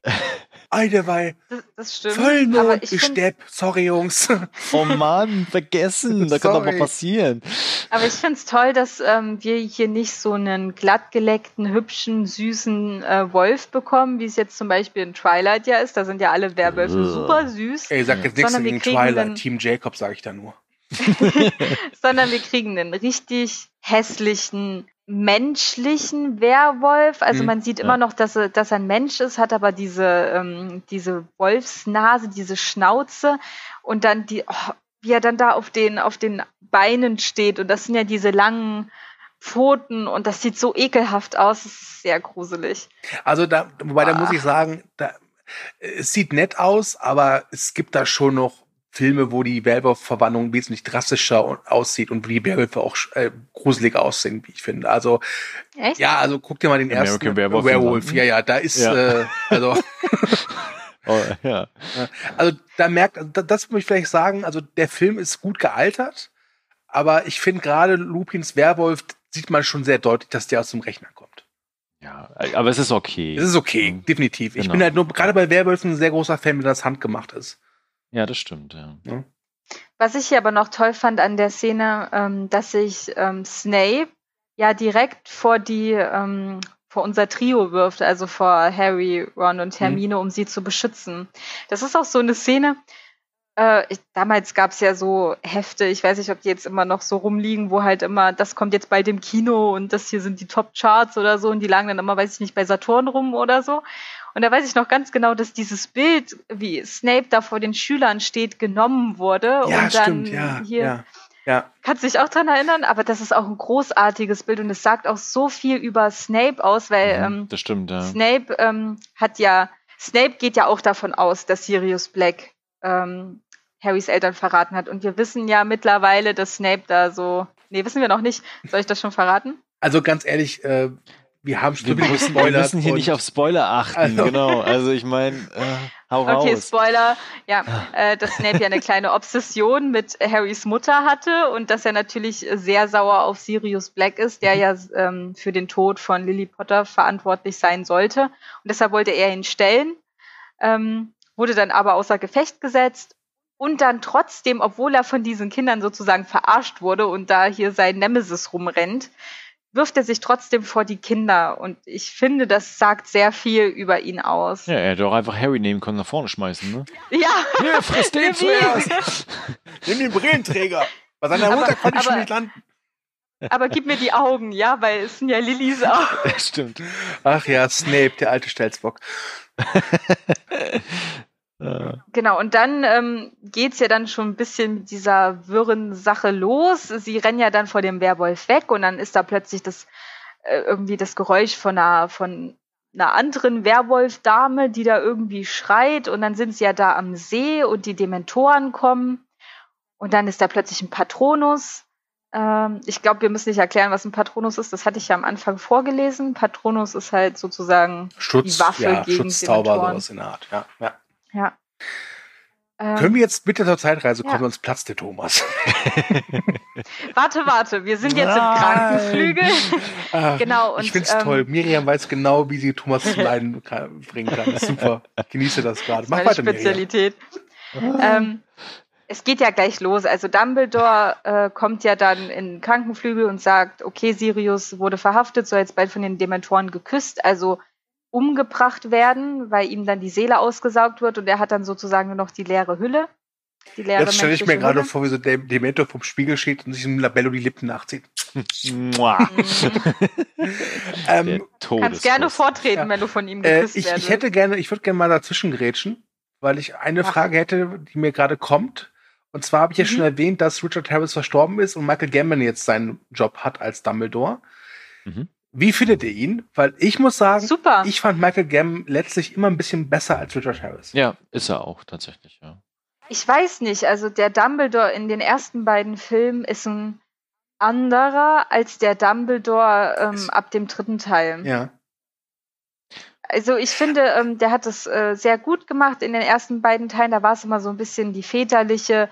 S3: Alter, weil
S1: Das, das stimmt.
S3: Vollmond,
S1: aber
S3: ich stepp. Sorry, Jungs.
S2: Oh Mann, vergessen. Da kann doch mal passieren.
S1: Aber ich finde es toll, dass ähm, wir hier nicht so einen glattgeleckten, hübschen, süßen äh, Wolf bekommen, wie es jetzt zum Beispiel in Twilight ja ist. Da sind ja alle Werwölfe super süß,
S3: Ey, sag jetzt nichts
S1: Sondern wir
S3: gegen
S1: kriegen
S3: Twilight. Team Jacob sage ich da nur.
S1: sondern wir kriegen einen richtig hässlichen, menschlichen Werwolf. Also
S3: Mhm,
S1: man sieht
S2: ja.
S1: immer noch, dass er, dass er ein Mensch ist, hat aber diese, ähm, diese Wolfsnase, diese Schnauze und dann die, oh, wie er dann da auf den, auf den Beinen steht. Und das sind ja diese langen Pfoten und das sieht so ekelhaft aus. Das ist sehr gruselig.
S3: Also da, wobei da
S1: Ah.
S3: muss ich sagen, da, es sieht nett aus, aber es gibt da schon noch Filme, wo die Werwolf-Verwandlung wesentlich drastischer aussieht und wo die Werwölfe auch äh, gruseliger aussehen, wie ich finde. Also
S1: Echt?
S3: ja, also guck dir mal den
S2: American
S3: ersten
S2: Werewolf
S3: Werewolf.
S2: an.
S3: Ja, ja, da ist
S2: Ja.
S3: Äh, also
S2: Oh, ja.
S3: also da merkt, da- das muss ich vielleicht sagen, also der Film ist gut gealtert, aber ich finde gerade Lupins Werwolf sieht man schon sehr deutlich, dass der aus dem Rechner kommt.
S2: ja, aber es ist okay.
S3: Es ist okay,
S2: Mhm.
S3: definitiv. Ich
S2: Genau.
S3: bin halt nur gerade bei Werwölfen ein sehr großer Fan, wenn das handgemacht ist.
S2: Ja, das stimmt. Ja.
S1: Was ich hier aber noch toll fand an der Szene, ähm, dass sich ähm, Snape ja direkt vor die ähm, vor unser Trio wirft, also vor Harry, Ron und Hermine, um sie zu beschützen. Das ist auch so eine Szene. Äh, ich, damals gab es ja so Hefte, ich weiß nicht, ob die jetzt immer noch so rumliegen, wo halt immer, das kommt jetzt bald im Kino und das hier sind die Top-Charts oder so und die lagen dann immer, weiß ich nicht, bei Saturn rum oder so. Und da weiß ich noch ganz genau, dass dieses Bild, wie Snape da vor den Schülern steht, genommen wurde.
S3: Ja,
S1: und dann
S3: stimmt, ja,
S1: hier,
S3: ja, ja.
S1: Kannst du dich auch dran erinnern? Aber das ist auch ein großartiges Bild und es sagt auch so viel über Snape aus, weil
S2: Mhm,
S1: ähm,
S2: das stimmt, ja.
S1: Snape ähm, hat ja, Snape geht ja auch davon aus, dass Sirius Black ähm, Harrys Eltern verraten hat. Und wir wissen ja mittlerweile, dass Snape da so. Nee, wissen wir noch nicht. Soll ich das schon verraten?
S3: Also ganz ehrlich, äh, wir haben schon
S2: Wir müssen, wir müssen hier nicht auf Spoiler achten,
S3: Also-
S2: genau. Also ich meine, äh, hau
S1: Okay,
S2: raus.
S1: Spoiler. Ja, äh, dass Snape ja eine kleine Obsession mit Harrys Mutter hatte und dass er natürlich sehr sauer auf Sirius Black ist, der ja ähm, für den Tod von Lily Potter verantwortlich sein sollte. Und deshalb wollte er ihn stellen, ähm, wurde dann aber außer Gefecht gesetzt und dann trotzdem, obwohl er von diesen Kindern sozusagen verarscht wurde und da hier sein Nemesis rumrennt, wirft er sich trotzdem vor die Kinder. Und ich finde, das sagt sehr viel über ihn aus.
S2: Ja, er hätte auch einfach Harry nehmen können, nach vorne schmeißen, ne?
S1: Ja.
S2: Hier, friss den zuerst.
S3: Nimm den Brillenträger. Bei seiner Mutter
S1: Aber-
S3: konnte ich schon
S1: aber-
S3: nicht landen.
S1: Aber gib mir die Augen, ja, weil es sind ja Lillys Augen.
S2: Stimmt.
S3: Ach ja, Snape, der alte Stelzbock.
S2: Äh,
S1: Genau, und dann ähm, geht's ja dann schon ein bisschen mit dieser wirren Sache los. Sie rennen ja dann vor dem Werwolf weg und dann ist da plötzlich das äh, irgendwie das Geräusch von einer, von einer anderen Werwolf-Dame, die da irgendwie schreit und dann sind sie ja da am See und die Dementoren kommen und dann ist da plötzlich ein Patronus. Ähm, ich glaube, wir müssen nicht erklären, was ein Patronus ist. Das hatte ich ja am Anfang vorgelesen. Patronus ist halt sozusagen
S3: Schutz,
S1: Die Waffe
S3: ja,
S1: gegen
S3: Schutzzauber,
S1: Dementoren.
S3: sowas in der Art. Ja, ja.
S1: Ja. Ähm,
S3: Können wir jetzt bitte zur Zeitreise
S1: ja.
S3: kommen, sonst platzt der Thomas.
S1: Warte, warte, wir sind jetzt im
S3: Nein.
S1: Krankenflügel.
S3: Ah,
S1: Genau,
S3: ich
S1: und,
S3: finde es
S1: ähm,
S3: toll. Miriam weiß genau, wie sie Thomas zum Leiden kann- bringen kann. Super. Ich genieße das gerade. Mach weiter, Miriam.
S1: Spezialität. Ähm, es geht ja gleich los. Also Dumbledore äh, kommt ja dann in den Krankenflügel und sagt, okay, Sirius wurde verhaftet, soll jetzt bald von den Dementoren geküsst, also umgebracht werden, weil ihm dann die Seele ausgesaugt wird und er hat dann sozusagen nur noch die leere Hülle. Die leere
S3: Jetzt stelle ich mir gerade vor, wie so der Dementor vom Spiegel steht und sich dem Labello die Lippen nachzieht.
S1: Mhm.
S3: Ähm,
S2: Der
S1: Kannst gerne vortreten,
S3: Ja.
S1: wenn du von ihm
S3: äh,
S1: geküsst
S3: ich,
S1: werden
S3: ich hätte gerne, ich würde gerne mal dazwischen grätschen, weil ich eine
S1: Ach.
S3: Frage hätte, die mir gerade kommt. Und zwar habe ich ja
S1: Mhm.
S3: schon erwähnt, dass Richard Harris verstorben ist und Michael Gambon jetzt seinen Job hat als Dumbledore.
S2: Mhm.
S3: Wie findet ihr ihn? Weil ich muss sagen,
S1: Super.
S3: ich fand Michael Gambon letztlich immer ein bisschen besser als Richard Harris.
S2: Ja, ist er auch tatsächlich, ja.
S1: Ich weiß nicht, also der Dumbledore in den ersten beiden Filmen ist ein anderer als der Dumbledore ähm, ab dem dritten Teil.
S3: Ja.
S1: Also ich finde, ähm, der hat es äh, sehr gut gemacht in den ersten beiden Teilen. Da war es immer so ein bisschen die väterliche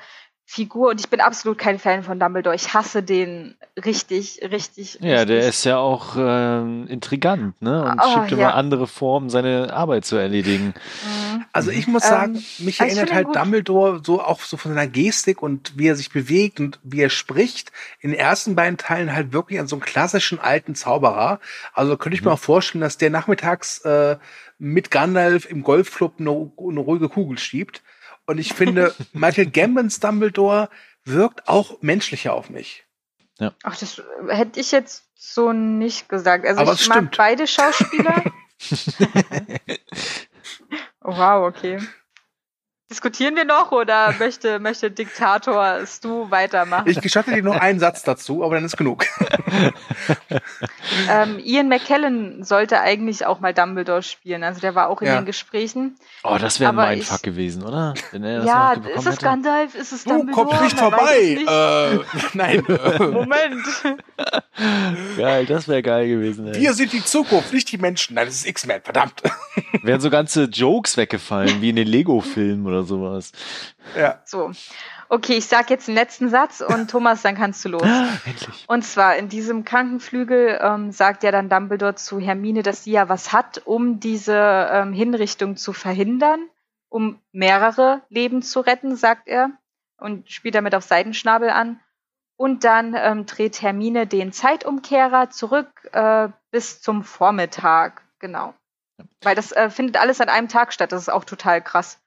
S1: Figur und ich bin absolut kein Fan von Dumbledore. Ich hasse den richtig, richtig.
S2: Ja, der
S1: richtig.
S2: ist ja auch ähm, intrigant, ne? Und
S1: Oh,
S2: schiebt immer
S1: ja.
S2: andere Formen, seine Arbeit zu erledigen.
S1: Mhm.
S3: Also ich muss
S1: Ähm,
S3: sagen, mich
S1: aber ich
S3: erinnert halt
S1: gut.
S3: Dumbledore so auch so von seiner Gestik und wie er sich bewegt und wie er spricht, in den ersten beiden Teilen halt wirklich an so einen klassischen alten Zauberer. Also könnte ich
S2: Mhm.
S3: mir auch vorstellen, dass der nachmittags äh, mit Gandalf im Golfclub eine, eine ruhige Kugel schiebt. Und ich finde, Michael Gambons Dumbledore wirkt auch menschlicher auf mich.
S1: Ach, das hätte ich jetzt so nicht gesagt. Also
S3: Aber
S1: ich mag
S3: stimmt.
S1: beide Schauspieler. wow, okay. Diskutieren wir noch oder möchte, möchte Diktator Stu weitermachen?
S3: Ich gestatte dir noch einen Satz dazu, aber dann ist genug.
S1: Ähm, Ian McKellen sollte eigentlich auch mal Dumbledore spielen. Also der war auch in
S3: Ja.
S1: den Gesprächen.
S2: Oh, das wäre ein
S1: Aber
S2: Mindfuck
S1: ich-
S2: gewesen, oder? Wenn er das
S1: ja, ist es. Gandalf? Ist es
S3: Du
S1: Dumbledore?
S3: kommst nicht
S1: Man
S3: vorbei.
S1: nicht.
S3: Äh, nein.
S1: Moment.
S2: Geil, das wäre geil gewesen. Ey.
S3: wir sind die Zukunft, nicht die Menschen. Nein, das ist X-Men, verdammt.
S2: Wären so ganze Jokes weggefallen, wie in den Lego-Filmen oder sowas.
S3: ja.
S1: So. Okay, ich sag jetzt den letzten Satz und Thomas, dann kannst du los.
S2: Endlich.
S1: Und zwar in diesem Krankenflügel ähm, sagt ja dann Dumbledore zu Hermine, dass sie ja was hat, um diese ähm, Hinrichtung zu verhindern, um mehrere Leben zu retten, sagt er und spielt damit auf Seidenschnabel an. Und dann ähm, dreht Hermine den Zeitumkehrer zurück äh, bis zum Vormittag, genau. Weil das äh, findet alles an einem Tag statt. Das ist auch total krass.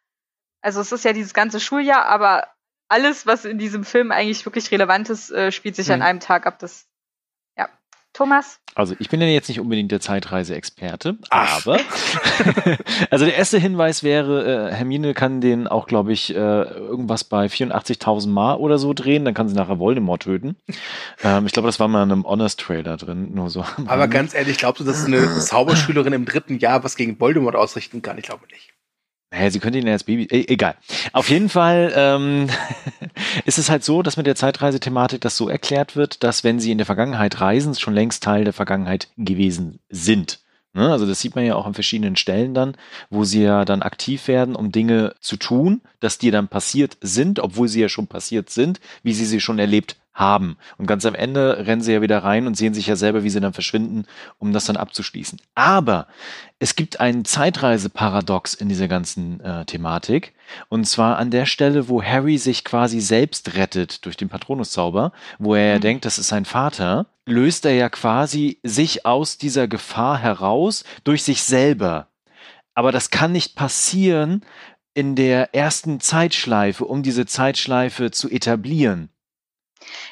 S1: Also es ist ja dieses ganze Schuljahr, aber alles, was in diesem Film eigentlich wirklich relevant ist, äh, spielt sich an
S3: Mhm.
S1: einem Tag ab. Das. Thomas?
S2: Also ich bin ja jetzt nicht unbedingt der Zeitreise-Experte, aber also der erste Hinweis wäre, äh, Hermine kann den auch, glaube ich, äh, irgendwas bei 84.000 Mal oder so drehen, dann kann sie nachher Voldemort töten. Ähm, ich glaube, das war mal in einem Honest-Trailer drin, nur so.
S3: Aber ganz ehrlich, glaubst du, dass eine Zauberschülerin im dritten Jahr was gegen Voldemort ausrichten kann? Ich glaube nicht.
S2: Naja, sie könnte ihn ja als Baby. E egal. Auf jeden Fall ähm, ist es halt so, dass mit der Zeitreisethematik das so erklärt wird, dass wenn sie in der Vergangenheit reisen, schon längst Teil der Vergangenheit gewesen sind. Ne? Also das sieht man ja auch an verschiedenen Stellen dann, wo sie ja dann aktiv werden, um Dinge zu tun, dass die dann passiert sind, obwohl sie ja schon passiert sind, wie sie sie schon erlebt haben. Und ganz am Ende rennen sie ja wieder rein und sehen sich ja selber, wie sie dann verschwinden, um das dann abzuschließen. Aber es gibt ein Zeitreiseparadox in dieser ganzen äh, Thematik. Und zwar an der Stelle, wo Harry sich quasi selbst rettet durch den Patronuszauber, wo er ja mhm. denkt, das ist sein Vater, löst er ja quasi sich aus dieser Gefahr heraus durch sich selber. Aber das kann nicht passieren in der ersten Zeitschleife, um diese Zeitschleife zu etablieren.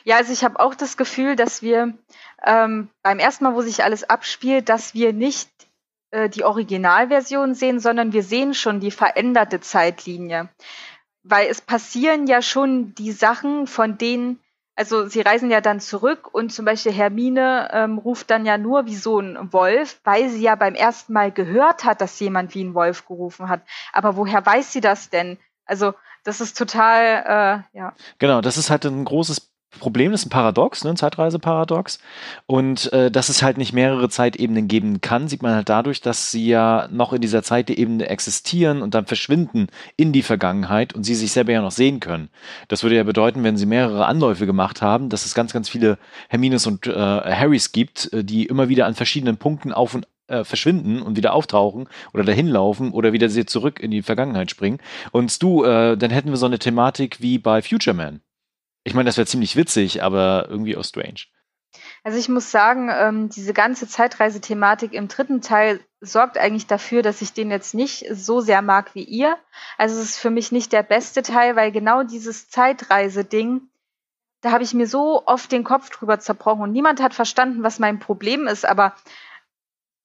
S1: Ja, also ich habe auch das Gefühl, dass wir ähm, beim ersten Mal, wo sich alles abspielt, dass wir nicht äh, die Originalversion sehen, sondern wir sehen schon die veränderte Zeitlinie. Weil es passieren ja schon die Sachen, von denen, also sie reisen ja dann zurück und zum Beispiel Hermine ähm, ruft dann ja nur wie so ein Wolf, weil sie ja beim ersten Mal gehört hat, dass jemand wie ein Wolf gerufen hat. Aber woher weiß sie das denn? Also das ist total, äh, ja.
S2: Genau, das ist halt ein großes Problem, ist ein Paradox, ne, ein Zeitreiseparadox. Und äh, dass es halt nicht mehrere Zeitebenen geben kann, sieht man halt dadurch, dass sie ja noch in dieser Zeitebene existieren und dann verschwinden in die Vergangenheit und sie sich selber ja noch sehen können. Das würde ja bedeuten, wenn sie mehrere Anläufe gemacht haben, dass es ganz, ganz viele Hermines und äh, Harrys gibt, äh, die immer wieder an verschiedenen Punkten auf und äh, verschwinden und wieder auftauchen oder dahin laufen oder wieder sie zurück in die Vergangenheit springen. Und du, äh, dann hätten wir so eine Thematik wie bei Future Man. Ich meine, das wäre ziemlich witzig, aber irgendwie auch strange.
S1: Also ich muss sagen, ähm, diese ganze Zeitreisethematik im dritten Teil sorgt eigentlich dafür, dass ich den jetzt nicht so sehr mag wie ihr. Also es ist für mich nicht der beste Teil, weil genau dieses Zeitreise-Ding, da habe ich mir so oft den Kopf drüber zerbrochen und niemand hat verstanden, was mein Problem ist. Aber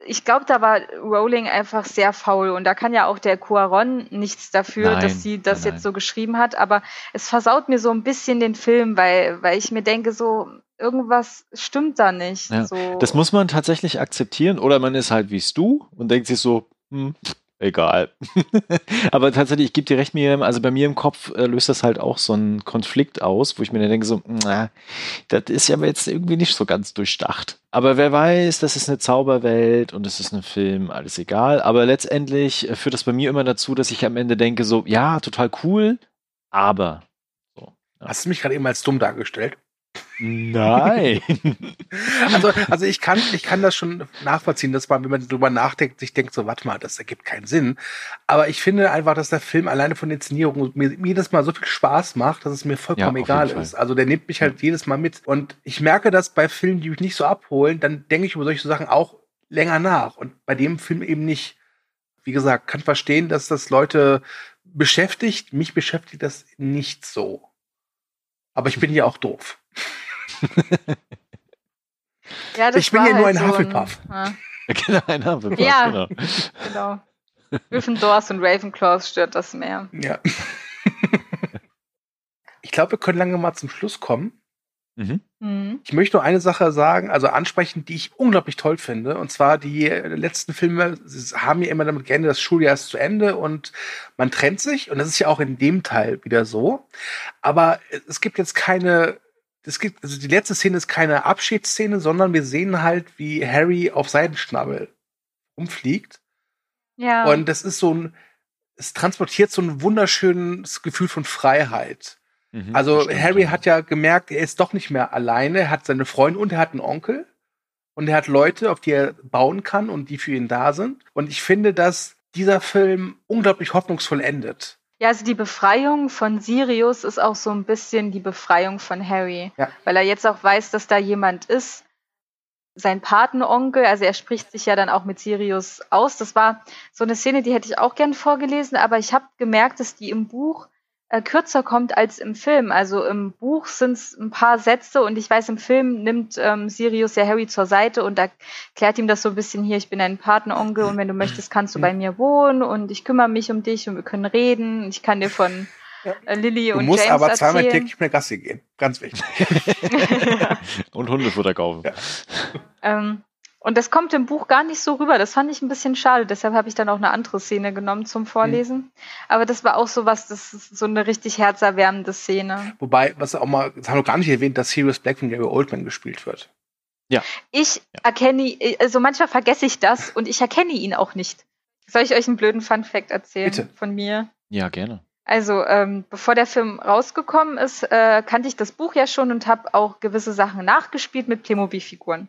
S1: ich glaube, da war Rowling einfach sehr faul und da kann ja auch der Cuaron nichts dafür, nein, dass sie das nein, jetzt so geschrieben hat, aber es versaut mir so ein bisschen den Film, weil, weil ich mir denke, so irgendwas stimmt da nicht.
S2: Ja,
S1: so.
S2: Das muss man tatsächlich akzeptieren oder man ist halt wie du und denkt sich so, hm, egal. Aber tatsächlich, ich gebe dir recht, Miriam, also bei mir im Kopf äh, löst das halt auch so einen Konflikt aus, wo ich mir dann denke so, na, das ist ja jetzt irgendwie nicht so ganz durchdacht. Aber wer weiß, das ist eine Zauberwelt und es ist ein Film, alles egal. Aber letztendlich äh, führt das bei mir immer dazu, dass ich am Ende denke so, ja, total cool, aber.
S3: So, ja. Hast du mich gerade eben als dumm dargestellt?
S2: Nein.
S3: also, also ich kann, ich kann das schon nachvollziehen, dass man, wenn man drüber nachdenkt, sich denkt, so, warte mal, das ergibt keinen Sinn. Aber ich finde einfach, dass der Film alleine von der Inszenierung mir jedes Mal so viel Spaß macht, dass es mir vollkommen ja, egal ist. Also der nimmt mich halt jedes Mal mit. Und ich merke dass bei Filmen, die mich nicht so abholen, dann denke ich über solche Sachen auch länger nach. Und bei dem Film eben nicht. Wie gesagt, kann verstehen, dass das Leute beschäftigt. Mich beschäftigt das nicht so. Aber ich bin ja auch doof.
S1: Ja,
S3: ich bin ja nur halt ein so Hufflepuff.
S2: Ein, ja. Genau, ein Hufflepuff.
S1: Ja, genau. genau. Gryffindors und Ravenclaws stört das mehr.
S3: Ja. ich glaube, wir können lange mal zum Schluss kommen. Mhm. mhm. Ich möchte nur eine Sache sagen, also ansprechen, die ich unglaublich toll finde. Und zwar die letzten Filme haben ja immer damit geendet, das Schuljahr ist zu Ende und man trennt sich. Und das ist ja auch in dem Teil wieder so. Aber es gibt jetzt keine es gibt, also die letzte Szene ist keine Abschiedsszene, sondern wir sehen halt, wie Harry auf Seidenschnabel umfliegt. Ja. Und das ist so ein, es transportiert so ein wunderschönes Gefühl von Freiheit. Mhm, also Harry hat ja gemerkt, er ist doch nicht mehr alleine, er hat seine Freunde und er hat einen Onkel. Und er hat Leute, auf die er bauen kann und die für ihn da sind. Und ich finde, dass dieser Film unglaublich hoffnungsvoll endet.
S1: Ja, also die Befreiung von Sirius ist auch so ein bisschen die Befreiung von Harry, ja. weil er jetzt auch weiß, dass da jemand ist, sein Patenonkel, also er spricht sich ja dann auch mit Sirius aus. Das war so eine Szene, die hätte ich auch gern vorgelesen, aber ich habe gemerkt, dass die im Buch äh, kürzer kommt als im Film. Also im Buch sind es ein paar Sätze und ich weiß, im Film nimmt ähm, Sirius ja Harry zur Seite und erklärt ihm das so ein bisschen hier, ich bin ein Patenonkel und wenn du möchtest, kannst du bei mir wohnen und ich kümmere mich um dich und wir können reden. Ich kann dir von ja. äh, Lilly und
S3: James
S1: erzählen.
S3: Du musst aber zweimal täglich mehr Gassi gehen. Ganz wichtig.
S2: und Hundefutter kaufen. Ja.
S1: Ähm, und das kommt im Buch gar nicht so rüber. Das fand ich ein bisschen schade. Deshalb habe ich dann auch eine andere Szene genommen zum Vorlesen. Mhm. Aber das war auch so was, das ist so eine richtig herzerwärmende Szene.
S3: Wobei, was auch mal, das haben wir gar nicht erwähnt, dass Sirius Black von Gary Oldman gespielt wird.
S1: Ja. Ich ja. erkenne, also manchmal vergesse ich das und ich erkenne ihn auch nicht. Soll ich euch einen blöden Fun Fact erzählen Bitte. von mir?
S2: Ja, gerne.
S1: Also, ähm, bevor der Film rausgekommen ist, äh, kannte ich das Buch ja schon und habe auch gewisse Sachen nachgespielt mit Playmobil-Figuren.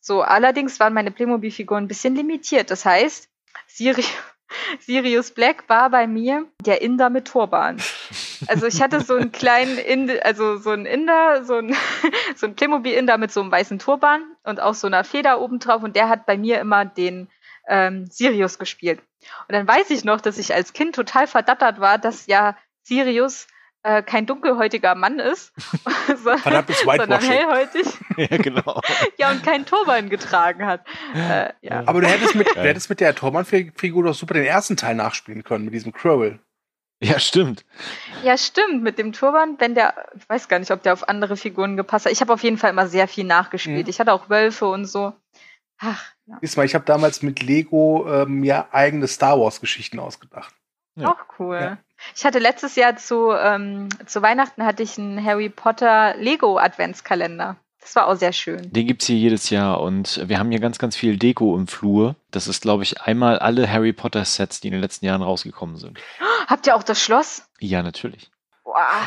S1: So, allerdings waren meine Playmobil-Figuren ein bisschen limitiert. Das heißt, Siri Sirius Black war bei mir der Inder mit Turban. Also ich hatte so einen kleinen Inder, also so einen Inder, so ein, so Playmobil-Inder mit so einem weißen Turban und auch so einer Feder obendrauf und der hat bei mir immer den ähm, Sirius gespielt. Und dann weiß ich noch, dass ich als Kind total verdattert war, dass ja Sirius äh, kein dunkelhäutiger Mann ist, sondern hellhäutig.
S2: ja, genau.
S1: ja, und keinen Turban getragen hat. Äh, ja.
S3: Aber du hättest mit, du hättest mit der Turban-Figur doch super den ersten Teil nachspielen können, mit diesem Crowell.
S2: Ja, stimmt.
S1: Ja, stimmt. Mit dem Turban, wenn der, ich weiß gar nicht, ob der auf andere Figuren gepasst hat. Ich habe auf jeden Fall immer sehr viel nachgespielt. Mhm. Ich hatte auch Wölfe und so.
S3: Ach, ja. Diesmal, ich habe damals mit Lego ähm, mir eigene Star Wars-Geschichten ausgedacht.
S1: Ja. Auch cool. Ja. Ich hatte letztes Jahr zu, ähm, zu Weihnachten hatte ich einen Harry Potter Lego Adventskalender. Das war auch sehr schön.
S2: Den gibt es hier jedes Jahr und wir haben hier ganz, ganz viel Deko im Flur. Das ist, glaube ich, einmal alle Harry Potter Sets, die in den letzten Jahren rausgekommen sind.
S1: Habt ihr auch das Schloss?
S2: Ja, natürlich.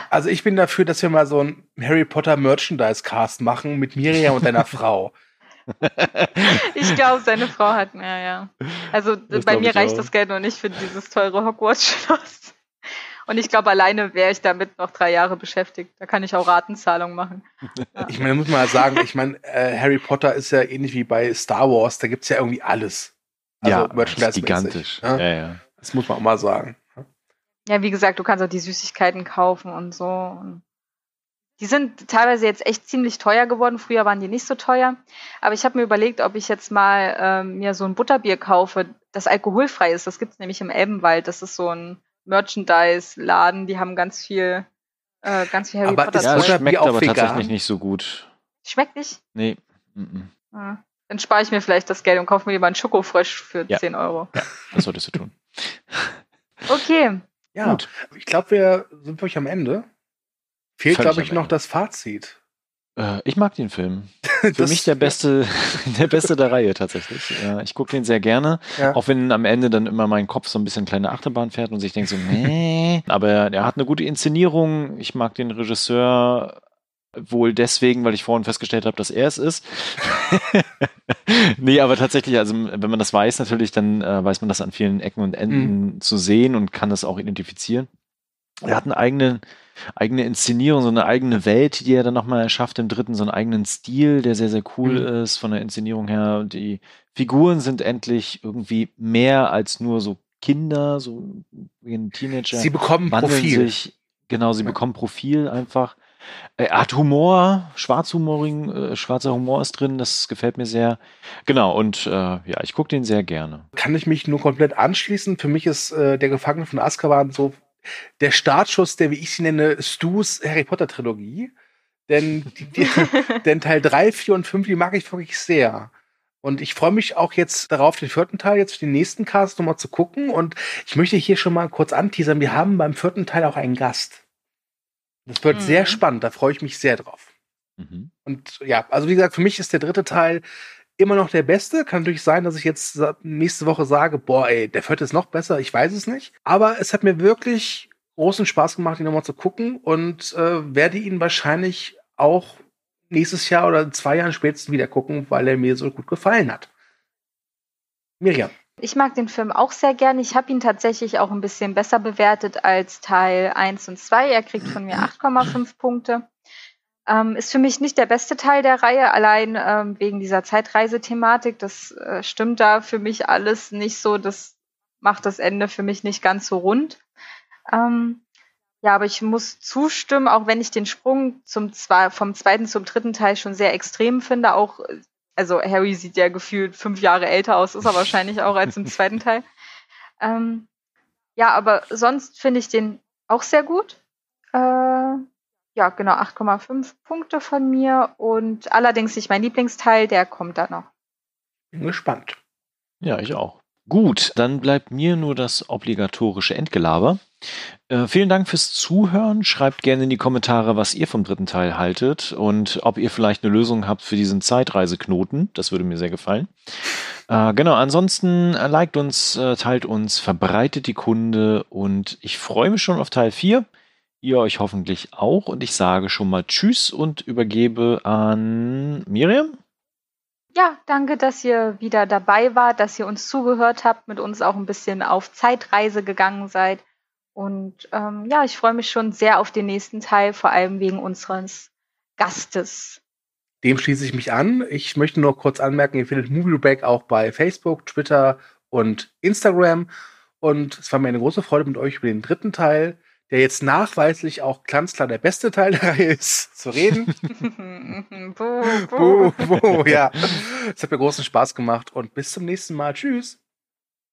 S3: Also ich bin dafür, dass wir mal so einen Harry Potter Merchandise Cast machen mit Miriam und deiner Frau.
S1: ich glaube, seine Frau hat mehr, ja. Also das bei mir reicht auch. das Geld noch nicht für dieses teure Hogwarts-Schloss. Und ich glaube, alleine wäre ich damit noch drei Jahre beschäftigt. Da kann ich auch Ratenzahlung machen.
S3: Ja. Ich meine, muss man mal sagen, ich meine, äh, Harry Potter ist ja ähnlich wie bei Star Wars, da gibt es ja irgendwie alles.
S2: Also ja, Merchandise gigantisch.
S3: Ja? Ja, ja. Das muss man auch mal sagen.
S1: Ja, wie gesagt, du kannst auch die Süßigkeiten kaufen und so. Die sind teilweise jetzt echt ziemlich teuer geworden. Früher waren die nicht so teuer. Aber ich habe mir überlegt, ob ich jetzt mal ähm, mir so ein Butterbier kaufe, das alkoholfrei ist. Das gibt es nämlich im Elbenwald. Das ist so ein Merchandise-Laden, die haben ganz viel, äh, ganz viel Harry
S2: aber Potter. Ja, schmeckt aber vegan? tatsächlich nicht so gut.
S1: Schmeckt nicht?
S2: Nee. Mm -mm.
S1: Ah. Dann spare ich mir vielleicht das Geld und kaufe mir lieber einen Schokofresh für ja. 10 Euro.
S2: Ja, das solltest du tun.
S1: okay.
S3: Ja, Gut. ich glaube, wir sind wirklich am Ende. Fehlt, glaube ich, noch das Fazit.
S2: Äh, ich mag den Film. Für mich der beste, der beste der Reihe tatsächlich. Ich gucke den sehr gerne, ja. auch wenn am Ende dann immer mein Kopf so ein bisschen kleine Achterbahn fährt und sich denkt so, nee. Aber er hat eine gute Inszenierung. Ich mag den Regisseur wohl deswegen, weil ich vorhin festgestellt habe, dass er es ist. nee, aber tatsächlich, also wenn man das weiß natürlich, dann äh, weiß man das an vielen Ecken und Enden mhm. zu sehen und kann das auch identifizieren. Er hat eine eigene, eigene Inszenierung, so eine eigene Welt, die er dann nochmal erschafft im dritten, so einen eigenen Stil, der sehr, sehr cool mhm. ist von der Inszenierung her. Und die Figuren sind endlich irgendwie mehr als nur so Kinder, so wie ein Teenager.
S3: Sie bekommen Profil. Sich,
S2: genau, sie ja. bekommen Profil einfach. Er hat Humor, schwarzhumorigen, äh, schwarzer Humor ist drin, das gefällt mir sehr. Genau, und äh, ja, ich gucke den sehr gerne.
S3: Kann ich mich nur komplett anschließen. Für mich ist äh, der Gefangene von Azkaban so der Startschuss der, wie ich sie nenne, Stu's Harry Potter Trilogie. Denn, die, die, denn Teil 3, 4 und 5, die mag ich wirklich sehr. Und ich freue mich auch jetzt darauf, den vierten Teil jetzt für den nächsten Cast nochmal zu gucken. Und ich möchte hier schon mal kurz anteasern, wir haben beim vierten Teil auch einen Gast. Das wird mhm. sehr spannend, da freue ich mich sehr drauf. Mhm. Und ja, also wie gesagt, für mich ist der dritte Teil immer noch der beste. Kann natürlich sein, dass ich jetzt nächste Woche sage, boah, ey, der vierte ist noch besser. Ich weiß es nicht. Aber es hat mir wirklich großen Spaß gemacht, ihn nochmal zu gucken und äh, werde ihn wahrscheinlich auch nächstes Jahr oder zwei Jahren spätestens wieder gucken, weil er mir so gut gefallen hat. Miriam.
S1: Ich mag den Film auch sehr gern. Ich habe ihn tatsächlich auch ein bisschen besser bewertet als Teil 1 und 2. Er kriegt von mir 8,5 Punkte. Ähm, ist für mich nicht der beste Teil der Reihe, allein ähm, wegen dieser Zeitreisethematik. Das äh, stimmt da für mich alles nicht so. Das macht das Ende für mich nicht ganz so rund. Ähm, ja, aber ich muss zustimmen, auch wenn ich den Sprung zum zwei, vom zweiten zum dritten Teil schon sehr extrem finde. Auch, also Harry sieht ja gefühlt fünf Jahre älter aus, ist er wahrscheinlich auch als im zweiten Teil. Ähm, ja, aber sonst finde ich den auch sehr gut. Äh, ja, genau, 8,5 Punkte von mir und allerdings nicht mein Lieblingsteil, der kommt da noch.
S3: Bin gespannt.
S2: Ja, ich auch. Gut, dann bleibt mir nur das obligatorische Endgelaber. Äh, vielen Dank fürs Zuhören. Schreibt gerne in die Kommentare, was ihr vom dritten Teil haltet und ob ihr vielleicht eine Lösung habt für diesen Zeitreiseknoten. Das würde mir sehr gefallen. Äh, genau, ansonsten äh, liked uns, äh, teilt uns, verbreitet die Kunde und ich freue mich schon auf Teil 4. Ihr euch hoffentlich auch und ich sage schon mal Tschüss und übergebe an Miriam.
S1: Ja, danke, dass ihr wieder dabei wart, dass ihr uns zugehört habt, mit uns auch ein bisschen auf Zeitreise gegangen seid. Und ähm, ja, ich freue mich schon sehr auf den nächsten Teil, vor allem wegen unseres Gastes.
S3: Dem schließe ich mich an. Ich möchte nur kurz anmerken, ihr findet Movie Break auch bei Facebook, Twitter und Instagram. Und es war mir eine große Freude mit euch über den dritten Teil der jetzt nachweislich auch ganz klar der beste Teil der Reihe ist, zu reden. buh, buh. buh, buh, ja. Es hat mir großen Spaß gemacht und bis zum nächsten Mal. Tschüss.